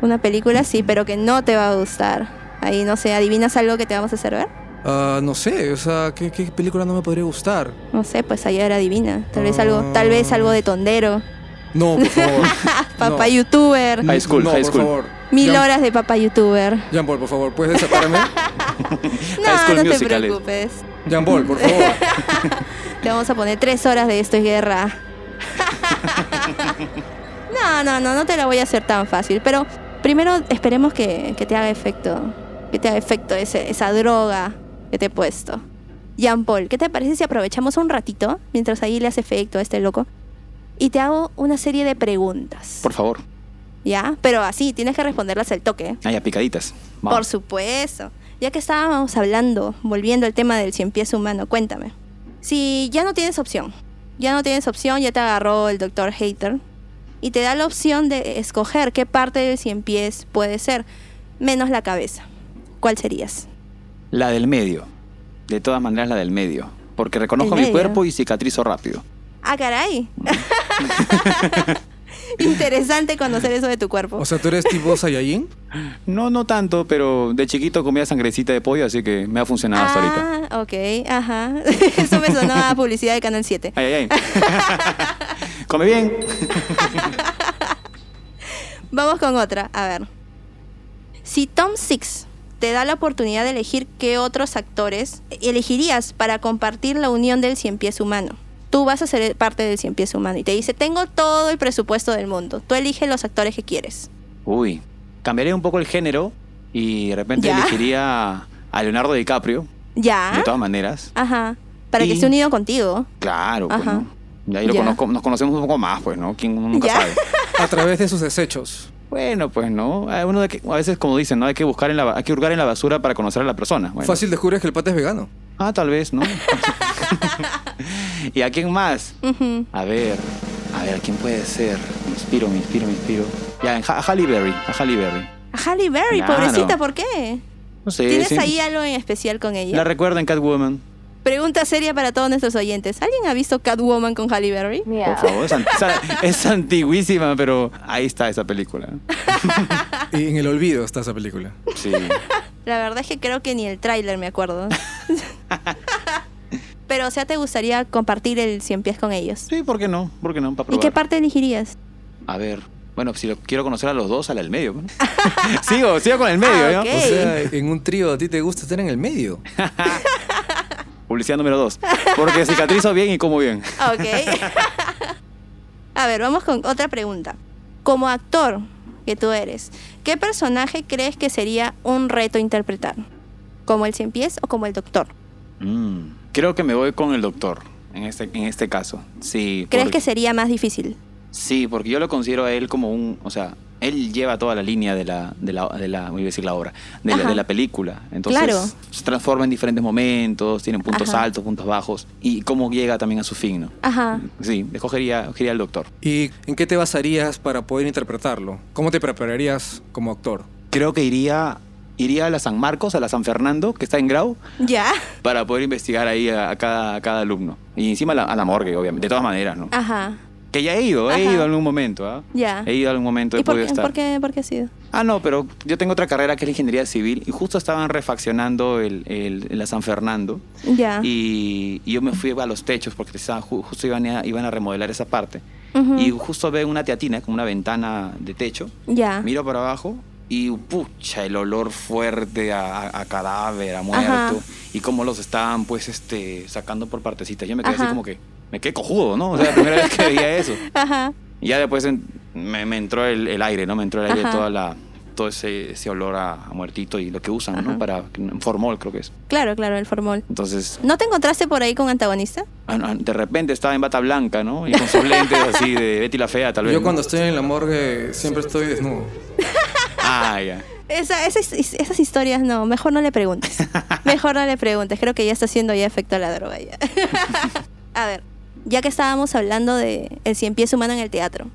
Una película sí, pero que no te va a gustar. Ahí no sé, ¿adivinas algo que te vamos a hacer ver? Ah, no sé, o sea, ¿qué, qué película no me podría gustar? No sé, pues allá era divina. Tal vez algo, Ah. tal vez algo de tondero. No, por favor. Papá No. youtuber. High school, no, high por school. favor. Mil Jean- horas de papá youtuber. Jean Paul, por favor, ¿puedes desatarme? No, no te Musicales. preocupes. Jean Paul, por favor. Le vamos a poner tres horas de esto es guerra. no, no, no, no te la voy a hacer tan fácil. Pero primero esperemos que, que te haga efecto. Que te haga efecto ese- esa droga que te he puesto. Jean Paul, ¿qué te parece si aprovechamos un ratito mientras ahí le hace efecto a este loco? Y te hago una serie de preguntas. Por favor. ¿Ya? Pero así, tienes que responderlas al toque. ¿eh? Haya picaditas. Vamos. Por supuesto. Ya que estábamos hablando, volviendo al tema del cien pies humano, cuéntame. Si ya no tienes opción, ya no tienes opción, ya te agarró el doctor Hater y te da la opción de escoger qué parte del cien pies puede ser, menos la cabeza. ¿Cuál serías? La del medio. De todas maneras, la del medio. Porque reconozco mi cuerpo y cicatrizo rápido. Ah, caray. Interesante conocer eso de tu cuerpo. O sea, ¿tú eres tipo Saiyajin? No, no tanto, pero de chiquito comía sangrecita de pollo, así que me ha funcionado hasta ahorita. ah, ok, ajá. Eso me sonó a publicidad de Canal 7. Ay, ay, ay. Come bien. Vamos con otra, a ver. Si Tom Six te da la oportunidad de elegir qué otros actores elegirías para compartir la unión del cien pies humano. Tú vas a ser parte del cien pies humano y te dice, tengo todo el presupuesto del mundo. Tú eliges los actores que quieres. Uy, cambiaría un poco el género y de repente ¿Ya? elegiría a Leonardo DiCaprio, ¿Ya? de todas maneras. Ajá. Para que esté unido contigo. Claro, pues, Ajá. ¿no? Y ahí lo Ya. conozco, nos conocemos un poco más, pues, ¿no? ¿Quién uno nunca Ya. sabe? A través de sus desechos. Bueno, pues, ¿no? Hay Uno de que, a veces, como dicen, ¿no? Hay que buscar en la, hay que hurgar en la basura para conocer a la persona. Bueno. Fácil descubres que el pata es vegano. Ah, tal vez, ¿no? ¿Y a quién más? Ujú. A ver, a ver, ¿quién puede ser? Me inspiro, me inspiro, me inspiro. Ya, en Ha- a Halle Berry, a Halle Berry. A Halle Berry, Claro. pobrecita, ¿por qué? No sé, ¿Tienes sí, ahí algo en especial con ella? la recuerdo en Catwoman. Pregunta seria para todos nuestros oyentes. ¿Alguien ha visto Catwoman con Halle Berry? Por favor, es, an- o sea, es antiguísima, pero ahí está esa película. Y en el olvido está esa película. Sí. La verdad es que creo que ni el tráiler me acuerdo. Pero, o sea, ¿te gustaría compartir el cien pies con ellos? Sí, ¿por qué no? ¿Por qué no? Para ¿Y qué parte elegirías? A ver. Bueno, si lo quiero conocer a los dos, a la del medio. ¿no? sigo, sigo con el medio, Ah. O sea, en un trío a ti te gusta estar en el medio. Publicidad número dos. Porque cicatrizo bien y como bien. Ok. A ver, vamos con otra pregunta. Como actor que tú eres, ¿qué personaje crees que sería un reto interpretar? ¿Como el cien pies o como el doctor? Mm, Creo que me voy con el doctor en este, en este caso. Sí. ¿Crees porque- que sería más difícil? Sí, porque yo lo considero a él como un, o sea, él lleva toda la línea de la, de la, de la voy a decir la obra, de la, Ajá. de la película. Entonces Claro. se transforma en diferentes momentos, tiene puntos Ajá. altos, puntos bajos, y cómo llega también a su fin, ¿no? Ajá. Sí, escogería, escogería al doctor. ¿Y en qué te basarías para poder interpretarlo? ¿Cómo te prepararías como actor? Creo que iría, iría a la San Marcos, a la San Fernando, que está en Grau, ¿Ya? para poder investigar ahí a, a cada, a cada alumno. Y encima a la, a la morgue, obviamente, de todas maneras, ¿no? Ajá. Que ya he ido, he Ajá. ido en algún momento, ¿ah? Ya. He ido en algún momento, he ¿Y por podido qué, estar. por, qué, por qué ha sido? Ah, no, pero yo tengo otra carrera que es la ingeniería civil y justo estaban refaccionando el, el- la San Fernando Ya. y, y yo me fui a los techos porque estaban ju- justo iban a, iban a remodelar esa parte Ujú. y justo veo una teatina como una ventana de techo, Ya. miro para abajo y pucha, el olor fuerte a, cadáver, a muerto Ajá. y cómo los estaban pues este sacando por partecitas. Yo me quedé Ajá. así como que, me quedé cojudo, ¿no? O sea, la primera vez que veía eso. Ajá. Y ya después en- me, me entró el, el aire, ¿no? Me entró el aire, Ajá. toda la, todo ese, ese olor a, a muertito y lo que usan, Ajá. ¿no? Para formol, creo que es. Claro, claro, el formol. Entonces, ¿No te encontraste por ahí con antagonista? ah, de repente estaba en bata blanca, ¿no? Y con sus lentes así de Betty la Fea, tal vez. Yo cuando estoy en la morgue siempre estoy desnudo. Ah, ya. Esa, esas, esas historias no, mejor no le preguntes. Mejor no le preguntes, creo que ya está haciendo ya efecto la droga ya. A ver, ya que estábamos hablando de el cien pies humano en el teatro.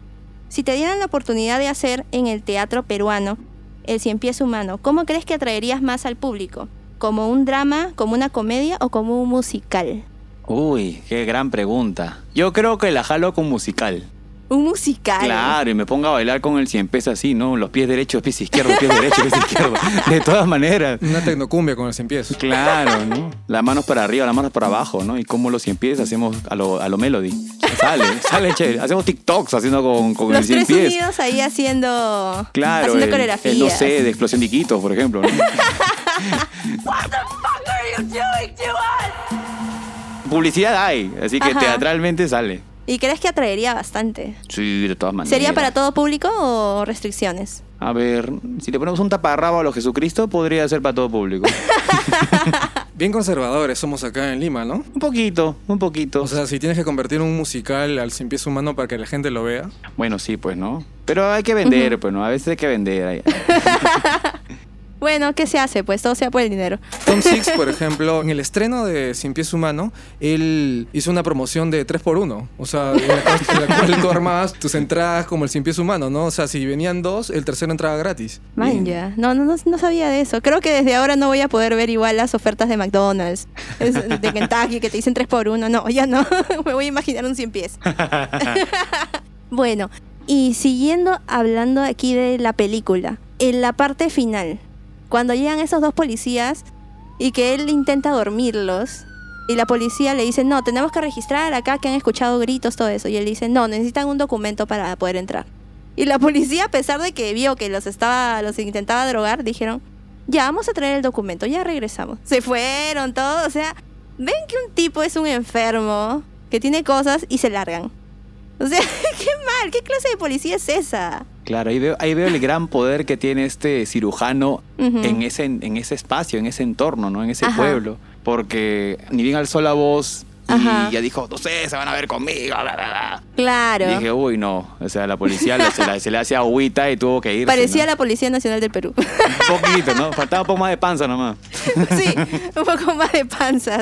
Si te dieran la oportunidad de hacer en el teatro peruano el cien pies humano, ¿cómo crees que atraerías más al público? ¿Como un drama, como una comedia o como un musical? Uy, qué gran pregunta. Yo creo que la jalo con musical. Un musical. Claro, y me ponga a bailar con el cien pies así, ¿no? Los pies derechos, pies izquierdos, pies derechos, pies izquierdos. De todas maneras. Una tecnocumbia con el cien pies. Claro, ¿no? Las manos para arriba, las manos para abajo, ¿no? Y como los cien pies hacemos a lo, a lo melody. Sale, sale chévere. Hacemos TikToks haciendo con, con el Los cien tres pies. unidos ahí haciendo, Claro, haciendo el, coreografías. el no sé, de explosión de Iquitos, por ejemplo. ¿no? Publicidad hay, así que Ajá. teatralmente sale. ¿Y crees que atraería bastante? Sí, de todas maneras. ¿Sería para todo público o restricciones? A ver, si le ponemos un taparrabo a los Jesucristo, podría ser para todo público. Bien conservadores somos acá en Lima, ¿no? un poquito, un poquito. O sea, si tienes que convertir un musical al cien pies humano para que la gente lo vea. bueno, sí, pues, ¿no? Pero hay que vender, pues, ¿no? A veces hay que vender. Bueno, ¿qué se hace? Pues todo sea por el dinero. Tom Six, por ejemplo, en el estreno de Cien Pies Humano, él hizo una promoción de 3x1. O sea, en la, cual- en la cual tú armabas tus entradas como el Cien Pies Humano, ¿no? O sea, si venían dos, el tercero entraba gratis. Man, ya. No, no, no, no sabía de eso. Creo que desde ahora no voy a poder ver igual las ofertas de McDonald's, es- de Kentucky, que te dicen 3 por 1 No, ya no. Me voy a imaginar un 100 pies. bueno, y siguiendo hablando aquí de la película, en la parte final, cuando llegan esos dos policías y que él intenta dormirlos. Y la policía le dice, no, tenemos que registrar acá que han escuchado gritos, todo eso. Y él dice, no, necesitan un documento para poder entrar. Y la policía, a pesar de que vio que los estaba, los intentaba drogar, dijeron, ya, vamos a traer el documento, ya regresamos. Se fueron todos, o sea, ven que un tipo es un enfermo, que tiene cosas y se largan. O sea, qué mal, qué clase de policía es esa. Claro, ahí veo, ahí veo el gran poder que tiene este cirujano en, ese, en ese espacio, en ese entorno, ¿no? En ese Ajá. pueblo. Porque ni bien alzó la voz y Ajá. ya dijo, no sé, se van a ver conmigo, bla, bla, bla. Claro. Y dije, uy, no. O sea, la policía le- se, la- se le hace agüita y tuvo que irse. Parecía ¿no? la Policía Nacional del Perú. Un poquito, ¿no? Faltaba un poco más de panza nomás. sí, un poco más de panza.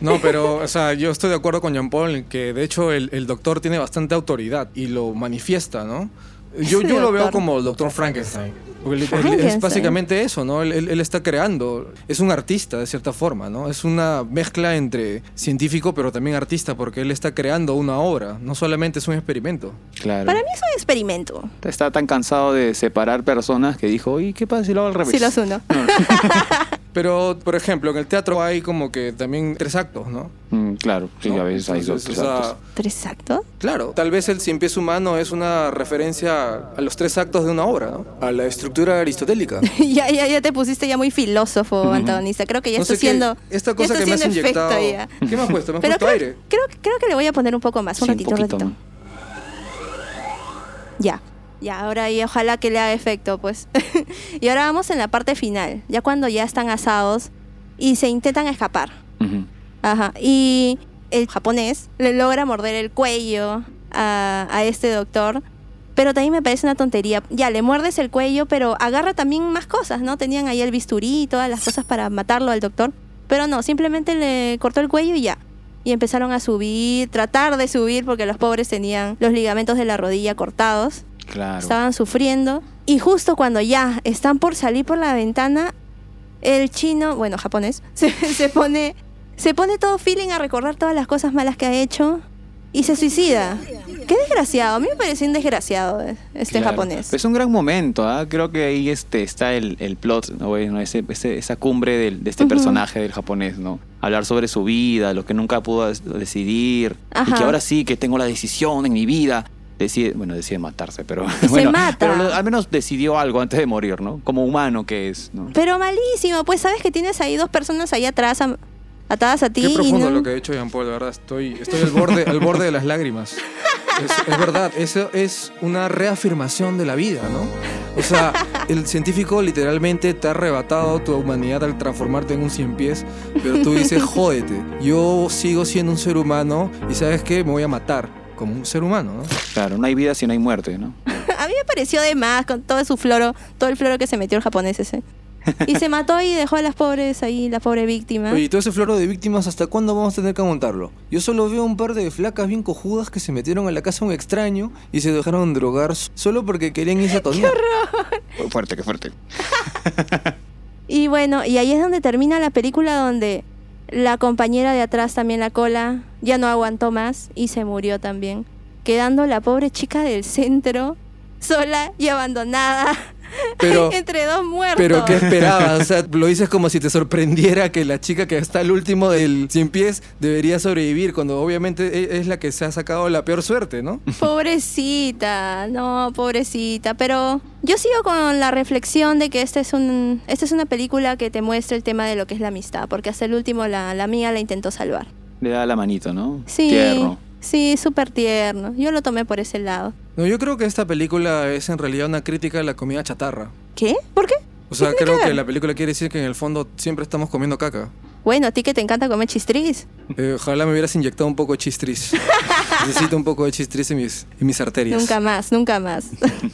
No, pero, o sea, yo estoy de acuerdo con Jean Paul en que de hecho el, el doctor tiene bastante autoridad y lo manifiesta, ¿no? Yo, Sí, yo lo veo como el doctor Frankenstein. Porque él- él- es básicamente eso, ¿no? Él, él- él está creando, es un artista de cierta forma, ¿no? Es una mezcla entre científico pero también artista porque él está creando una obra, no solamente es un experimento. Claro. Para mí es un experimento. Está tan cansado de separar personas que dijo, ¿y qué pasa si lo hago al revés? Si los uno. Pero, por ejemplo, en el teatro hay como que también tres actos, ¿no? Mm, claro, sí, ¿No? a veces hay dos tres o sea, actos. ¿Tres actos? Claro, tal vez el cien pies humano es una referencia a los tres actos de una obra, ¿no? A la estructura aristotélica. ya, ya, ya te pusiste ya muy filósofo, antagonista. Creo que ya No está haciendo. esta cosa que me has inyectado. ya. ¿Qué me has puesto? Me has Pero puesto creo, aire. Creo, creo que le voy a poner un poco más, un Sí, ratito, un ratito. Ya. Ya, ahora y ojalá que le haga efecto, pues. y ahora vamos en la parte final, ya cuando ya están asados y se intentan escapar. Ujú. Ajá. Y el japonés le logra morder el cuello a, a este doctor. Pero también me parece una tontería. Ya, le muerdes el cuello, pero agarra también más cosas, ¿no? Tenían ahí el bisturí y todas las cosas para matarlo al doctor. Pero no, simplemente le cortó el cuello y ya. Y empezaron a subir, tratar de subir, porque los pobres tenían los ligamentos de la rodilla cortados. Claro. Estaban sufriendo. Y justo cuando ya están por salir por la ventana, el chino, bueno, japonés, se, se pone. Se pone todo feeling a recordar todas las cosas malas que ha hecho y se suicida. Qué desgraciado. A mí me pareció un desgraciado eh, este Claro. japonés. Es un gran momento, ¿ah? creo que ahí este, está el, el plot, ¿no? Bueno, ese, ese- esa cumbre del- de este personaje del japonés, ¿no? Hablar sobre su vida, lo que nunca pudo decidir, y que ahora sí que tengo la decisión en mi vida. Decide, bueno, decide matarse, pero Se bueno, mata. pero al menos decidió algo antes de morir, ¿no? Como humano que es, ¿no? Pero malísimo, pues sabes que tienes ahí dos personas ahí atrás atadas a ti. Qué y profundo no- lo que ha hecho Jean Paul, de verdad. Estoy, estoy al, borde, al borde de las lágrimas. Es, es verdad, eso es una reafirmación de la vida, ¿no? O sea, el científico literalmente te ha arrebatado tu humanidad al transformarte en un cien pies, pero tú dices, jódete, yo sigo siendo un ser humano y ¿sabes qué? Me voy a matar como un ser humano, ¿no? Claro, no hay vida si no hay muerte, ¿no? A mí me pareció de más con todo su floro, todo el floro que se metió el japonés ese. Y se mató y dejó a las pobres ahí, la pobre víctima. Oye, ¿y todo ese floro de víctimas hasta cuándo vamos a tener que aguantarlo? Yo solo veo un par de flacas bien cojudas que se metieron a la casa de un extraño y se dejaron drogar solo porque querían irse a tonear. Qué fuerte, qué fuerte. Y bueno, y ahí es donde termina la película donde la compañera de atrás también la cola ya no aguantó más y se murió también. quedando la pobre chica del centro, sola y abandonada. Pero- entre dos muertos. Pero ¿qué esperabas? O sea, lo dices como si te sorprendiera que la chica que está al último del cien pies debería sobrevivir, cuando obviamente e- es la que se ha sacado la peor suerte, ¿no? Pobrecita, no, pobrecita. Pero yo sigo con la reflexión de que esta es, un, esta es una película que te muestra el tema de lo que es la amistad, porque hasta el último la, la amiga la intentó salvar. Le da la manito, ¿no? Sí, Tierno. sí, súper tierno. Yo lo tomé por ese lado. No, yo creo que esta película es en realidad una crítica a la comida chatarra. ¿Qué? ¿Por qué? O sea, ¿Qué tiene creo que la película quiere decir que en el fondo siempre estamos comiendo caca. Bueno, a ti que te encanta comer chistris. Eh, ojalá me hubieras inyectado un poco de chistris. Necesito un poco de chistris en mis, en mis arterias. Nunca más, nunca más.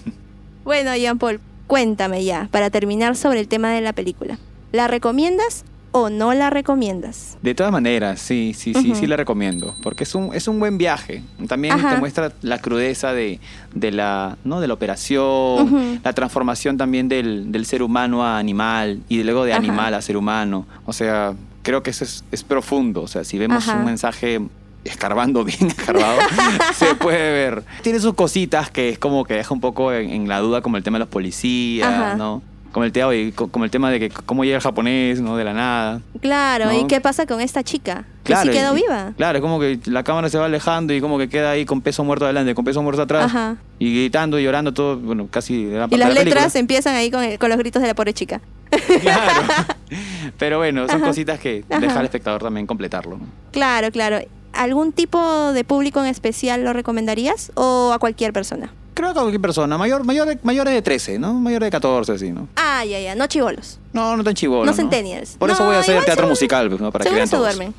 bueno, Jean Paul, cuéntame ya, para terminar sobre el tema de la película. ¿La recomiendas o no la recomiendas? De todas maneras, sí, sí, sí, sí la recomiendo. Porque es un, es un buen viaje. También Ajá. te muestra la crudeza de, de la, ¿no? de la operación, la transformación también del, del ser humano a animal y luego de Ajá. animal a ser humano. O sea, creo que eso es, es profundo. O sea, si vemos Ajá. un mensaje escarbando bien escarbado, se puede ver. Tiene sus cositas que es como que deja un poco en, en la duda, como el tema de los policías, Ajá. ¿no? Como el, tema, oye, co- como el tema de que cómo llega el japonés, ¿no? De la nada. Claro, No. ¿y qué pasa con esta chica? Que sí y- quedó viva. Claro, es como que la cámara se va alejando y como que queda ahí con peso muerto adelante, con peso muerto atrás. Ajá. Y gritando y llorando todo, bueno, casi de la Y las la letras película. empiezan ahí con, el- con los gritos de la pobre chica. Claro. Pero bueno, son Ajá. cositas que Ajá. deja al espectador también completarlo. Claro, claro. ¿Algún tipo de público en especial lo recomendarías o a cualquier persona? Creo que cualquier persona, mayor, mayor, de- mayores de 13, ¿no? Mayores de 14, así, ¿no? Ah, ya, ya, no chivolos. No, no tan chivolo. No centennials. Por eso No, voy a hacer igual teatro musical, pues, ¿no? Para que Seguro vean se todos. duermen.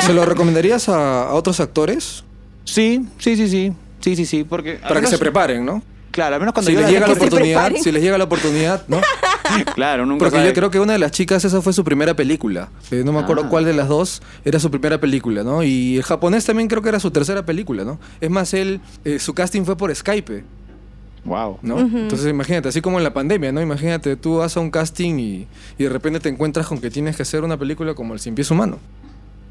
¿Se lo recomendarías a, a otros actores? Sí, sí, sí, sí. Sí, sí, sí, porque... Para que se preparen, ¿no? Claro, al menos cuando Si yo les la- llega la que se oportunidad, preparen. si les llega la oportunidad, ¿no? Claro, nunca Porque sabe. yo creo que una de las chicas, esa fue su primera película. Eh, no me acuerdo Ah. cuál de las dos era su primera película, ¿no? Y el japonés también creo que era su tercera película, ¿no? Es más, él, eh, su casting fue por Skype, Wow. ¿no? Entonces imagínate, así como en la pandemia, ¿no? Imagínate, tú vas a un casting y, y de repente te encuentras con que tienes que hacer una película como El Cien Pies Humano.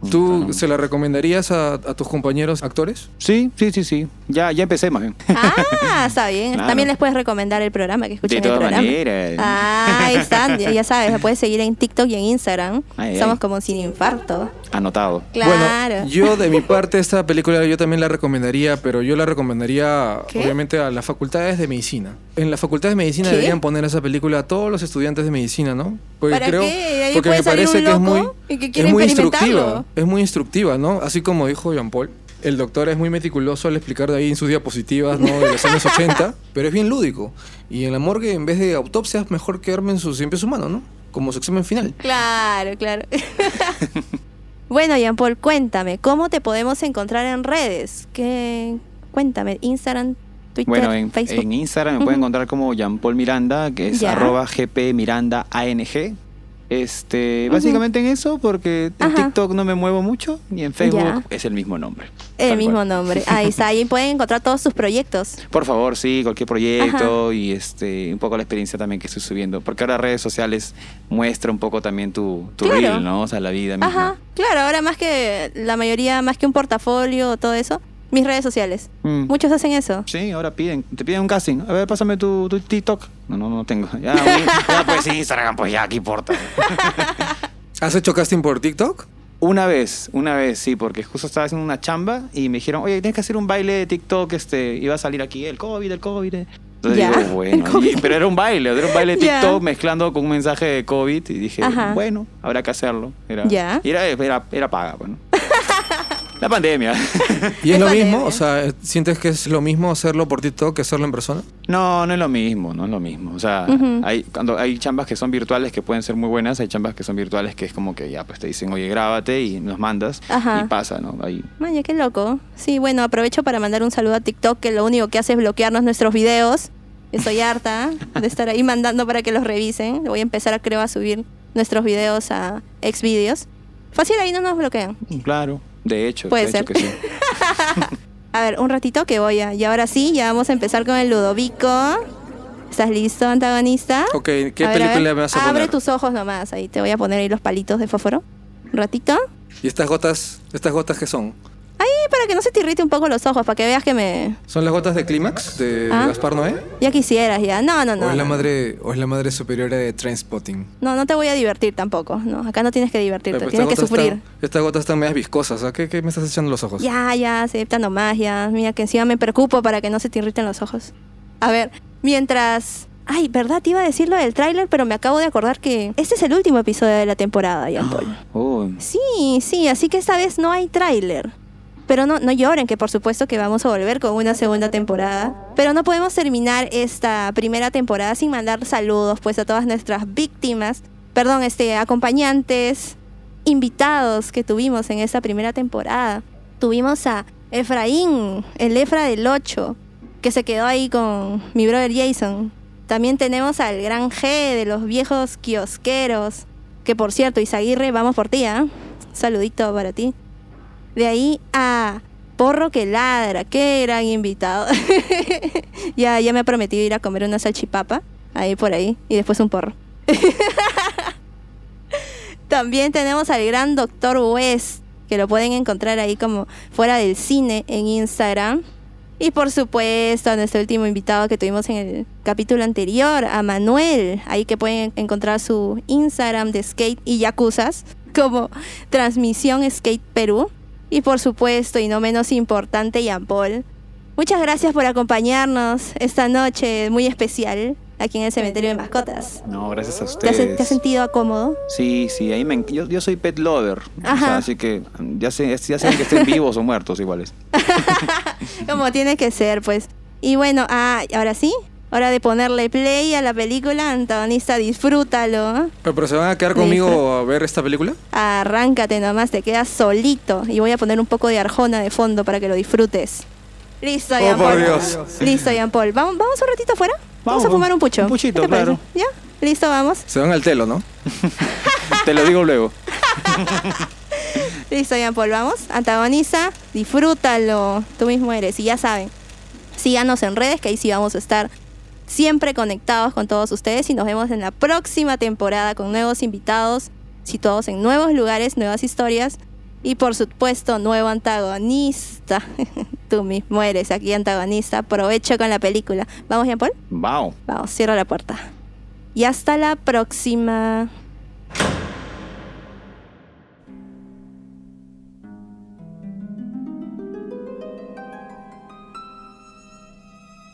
¿Tú se la recomendarías a, a tus compañeros actores? Sí, sí, sí, sí. Ya, ya empecé más bien. Ah, está bien. Claro. También les puedes recomendar el programa que escuchen De el todas programa. maneras. Ah, ahí están, ya, ya sabes, me puedes seguir en TikTok y en Instagram. Ay, Somos ay. como sin infarto. Anotado. Claro. Bueno, yo de mi parte esta película yo también la recomendaría, pero yo la recomendaría ¿Qué? obviamente a las facultades de medicina. En las facultades de medicina ¿Qué? deberían poner esa película a todos los estudiantes de medicina, ¿no? Porque ¿Para creo qué? Ahí porque me parece que es muy que es muy instructiva, es muy instructiva, ¿no? Así como dijo Jean Paul. El doctor es muy meticuloso al explicar de ahí en sus diapositivas, ¿no? De los años 80, pero es bien lúdico. Y en la morgue, en vez de autopsias, mejor quedarme en sus siempre humanos, ¿no? Como su examen final. Claro, claro. bueno, Jean Paul, cuéntame, ¿cómo te podemos encontrar en redes? ¿Qué? Cuéntame, Instagram, Twitter, Bueno, en, Facebook. en Instagram me pueden encontrar como Jean Paul Miranda, que es Ya. arroba GP Miranda ANG. Este, básicamente en eso, porque en Ajá. TikTok no me muevo mucho y en Facebook Ya. es el mismo nombre. El mismo cual. nombre. Ahí está, ahí pueden encontrar todos sus proyectos. Por favor, sí, cualquier proyecto y este un poco la experiencia también que estoy subiendo. Porque ahora redes sociales muestra un poco también tu, tu Claro. reel, ¿no? O sea, la vida misma. Ajá, claro, ahora más que la mayoría, más que un portafolio o todo eso, mis redes sociales. Mm. Muchos hacen eso. Sí, ahora piden, te piden un casting. A ver, pásame tu, tu TikTok. No, no, no tengo. Ya, ya pues Instagram, pues ya, ¿qué importa? ¿Has hecho casting por TikTok? Una vez, una vez, sí, porque justo estaba haciendo una chamba y me dijeron, oye, tienes que hacer un baile de TikTok, este, iba a salir aquí el COVID, el COVID. eh". Entonces Ya, digo, bueno, el COVID. y- pero era un baile, era un baile de. TikTok mezclando con un mensaje de COVID y dije, Ajá. bueno, habrá que hacerlo. Era, Ya. y era, era, era paga, bueno. La pandemia. ¿Y es, Es lo pandemia. mismo? O sea, ¿sientes que es lo mismo hacerlo por TikTok que hacerlo en persona? No, no es lo mismo, no es lo mismo. O sea, hay, cuando hay chambas que son virtuales que pueden ser muy buenas, hay chambas que son virtuales que es como que ya, pues te dicen, oye, grábate y nos mandas Ajá. y pasa, ¿no? Ahí. Maña, qué loco. Sí, bueno, aprovecho para mandar un saludo a TikTok, que lo único que hace es bloquearnos nuestros videos. Estoy harta de estar ahí mandando para que los revisen. Voy a empezar, creo, a subir nuestros videos a Xvideos. Fácil, ahí no nos bloquean. Claro, de hecho. Puede de ser. hecho que sí. A ver, un ratito que voy a... Y ahora sí, ya vamos a empezar con el Ludovico. ¿Estás listo, antagonista? Ok, ¿qué A ver, a película ver. me vas a Abre poner? tus ojos nomás, ahí te voy a poner ahí los palitos de fósforo. Un ratito. ¿Y estas gotas, estas gotas qué son? Ahí para que no se te irrite un poco los ojos, para que veas que me... ¿Son las gotas de clímax de Ah. Gaspar Noé? Ya quisieras, ya. No, no, no. ¿O es la madre, o es la madre superiora de Trainspotting? No, no te voy a divertir tampoco. No, acá no tienes que divertirte, Pero tienes que sufrir. estas gotas están medias viscosas. ¿a ¿Qué, ¿Qué me estás echando en los ojos? Ya, ya, acepta nomás, ya. Mira que encima me preocupo para que no se te irriten los ojos. A ver, mientras... Ay, ¿verdad? Te iba a decir lo del tráiler, pero me acabo de acordar que este es el último episodio de la temporada, Jean Paul. Uy, Sí, sí, así que esta vez no hay tráiler. Pero no, no lloren, que por supuesto que vamos a volver con una segunda temporada. Pero no podemos terminar esta primera temporada sin mandar saludos pues a todas nuestras víctimas, perdón, este, acompañantes, invitados que tuvimos en esta primera temporada. Tuvimos a Efraín, el Efra del 8, que se quedó ahí con mi brother Jason. También tenemos al gran G de los viejos kiosqueros, que por cierto, Isaguirre, vamos por ti, ¿ah? Saludito para ti. De ahí a Porro que ladra, qué gran invitado. ya, ya me ha prometido ir a comer una salchipapa, ahí por ahí, y después un porro. También tenemos al gran Doctor West, que lo pueden encontrar ahí como fuera del cine en Instagram. Y por supuesto a nuestro último invitado que tuvimos en el capítulo anterior, a Manuel, ahí que pueden encontrar su Instagram de skate y yakuzas como Transmisión Skate Perú. Y por supuesto, y no menos importante, Jean Paul. Muchas gracias por acompañarnos esta noche muy especial aquí en el cementerio de mascotas. no, gracias a ¿Te has, ustedes. te has sentido cómodo? Sí, sí, ahí me, yo, yo soy pet lover. o Ajá. sea, así que ya sé, ya saben que estén vivos o muertos iguales. Como tiene que ser, pues. Y bueno, ah, ahora sí, hora de ponerle play a la película. Antagonista, disfrútalo. ¿Pero, pero se van a quedar conmigo a ver esta película? Arráncate nomás, te quedas solito. Y voy a poner un poco de arjona de fondo para que lo disfrutes. Listo, Oh, Jean por Paul. Dios. Listo, Jean Paul. ¿Vamos, ¿Vamos un ratito afuera? Vamos, Vamos, a fumar un pucho. un puchito, claro. ¿Ya? Listo, vamos. Se van al telo, ¿no? Te lo digo luego. Listo, Jean Paul, vamos. Antagoniza, disfrútalo. Tú mismo eres. Y ya saben, síganos en redes, que ahí sí vamos a estar siempre conectados con todos ustedes. Y nos vemos en la próxima temporada con nuevos invitados, situados en nuevos lugares, nuevas historias. Y por supuesto, nuevo antagonista. Tú mismo eres aquí antagonista. Aprovecho con la película. ¿Vamos, Jean Paul? Wow. Vamos, cierra la puerta. Y hasta la próxima.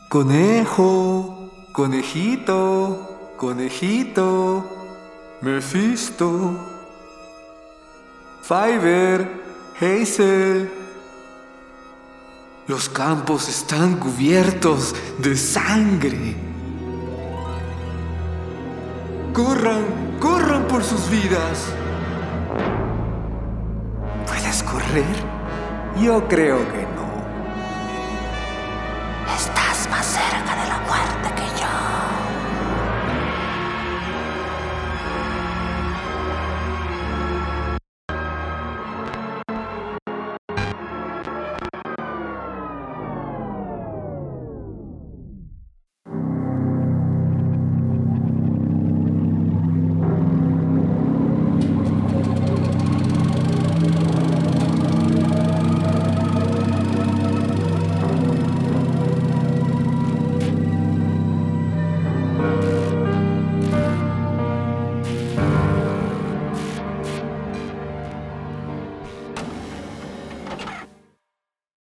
Conejo, conejito, conejito, Mephisto, Fiverr, Hazel. Los campos están cubiertos de sangre. Corran, corran por sus vidas. ¿Puedes correr? Yo creo que no. Estás más cerca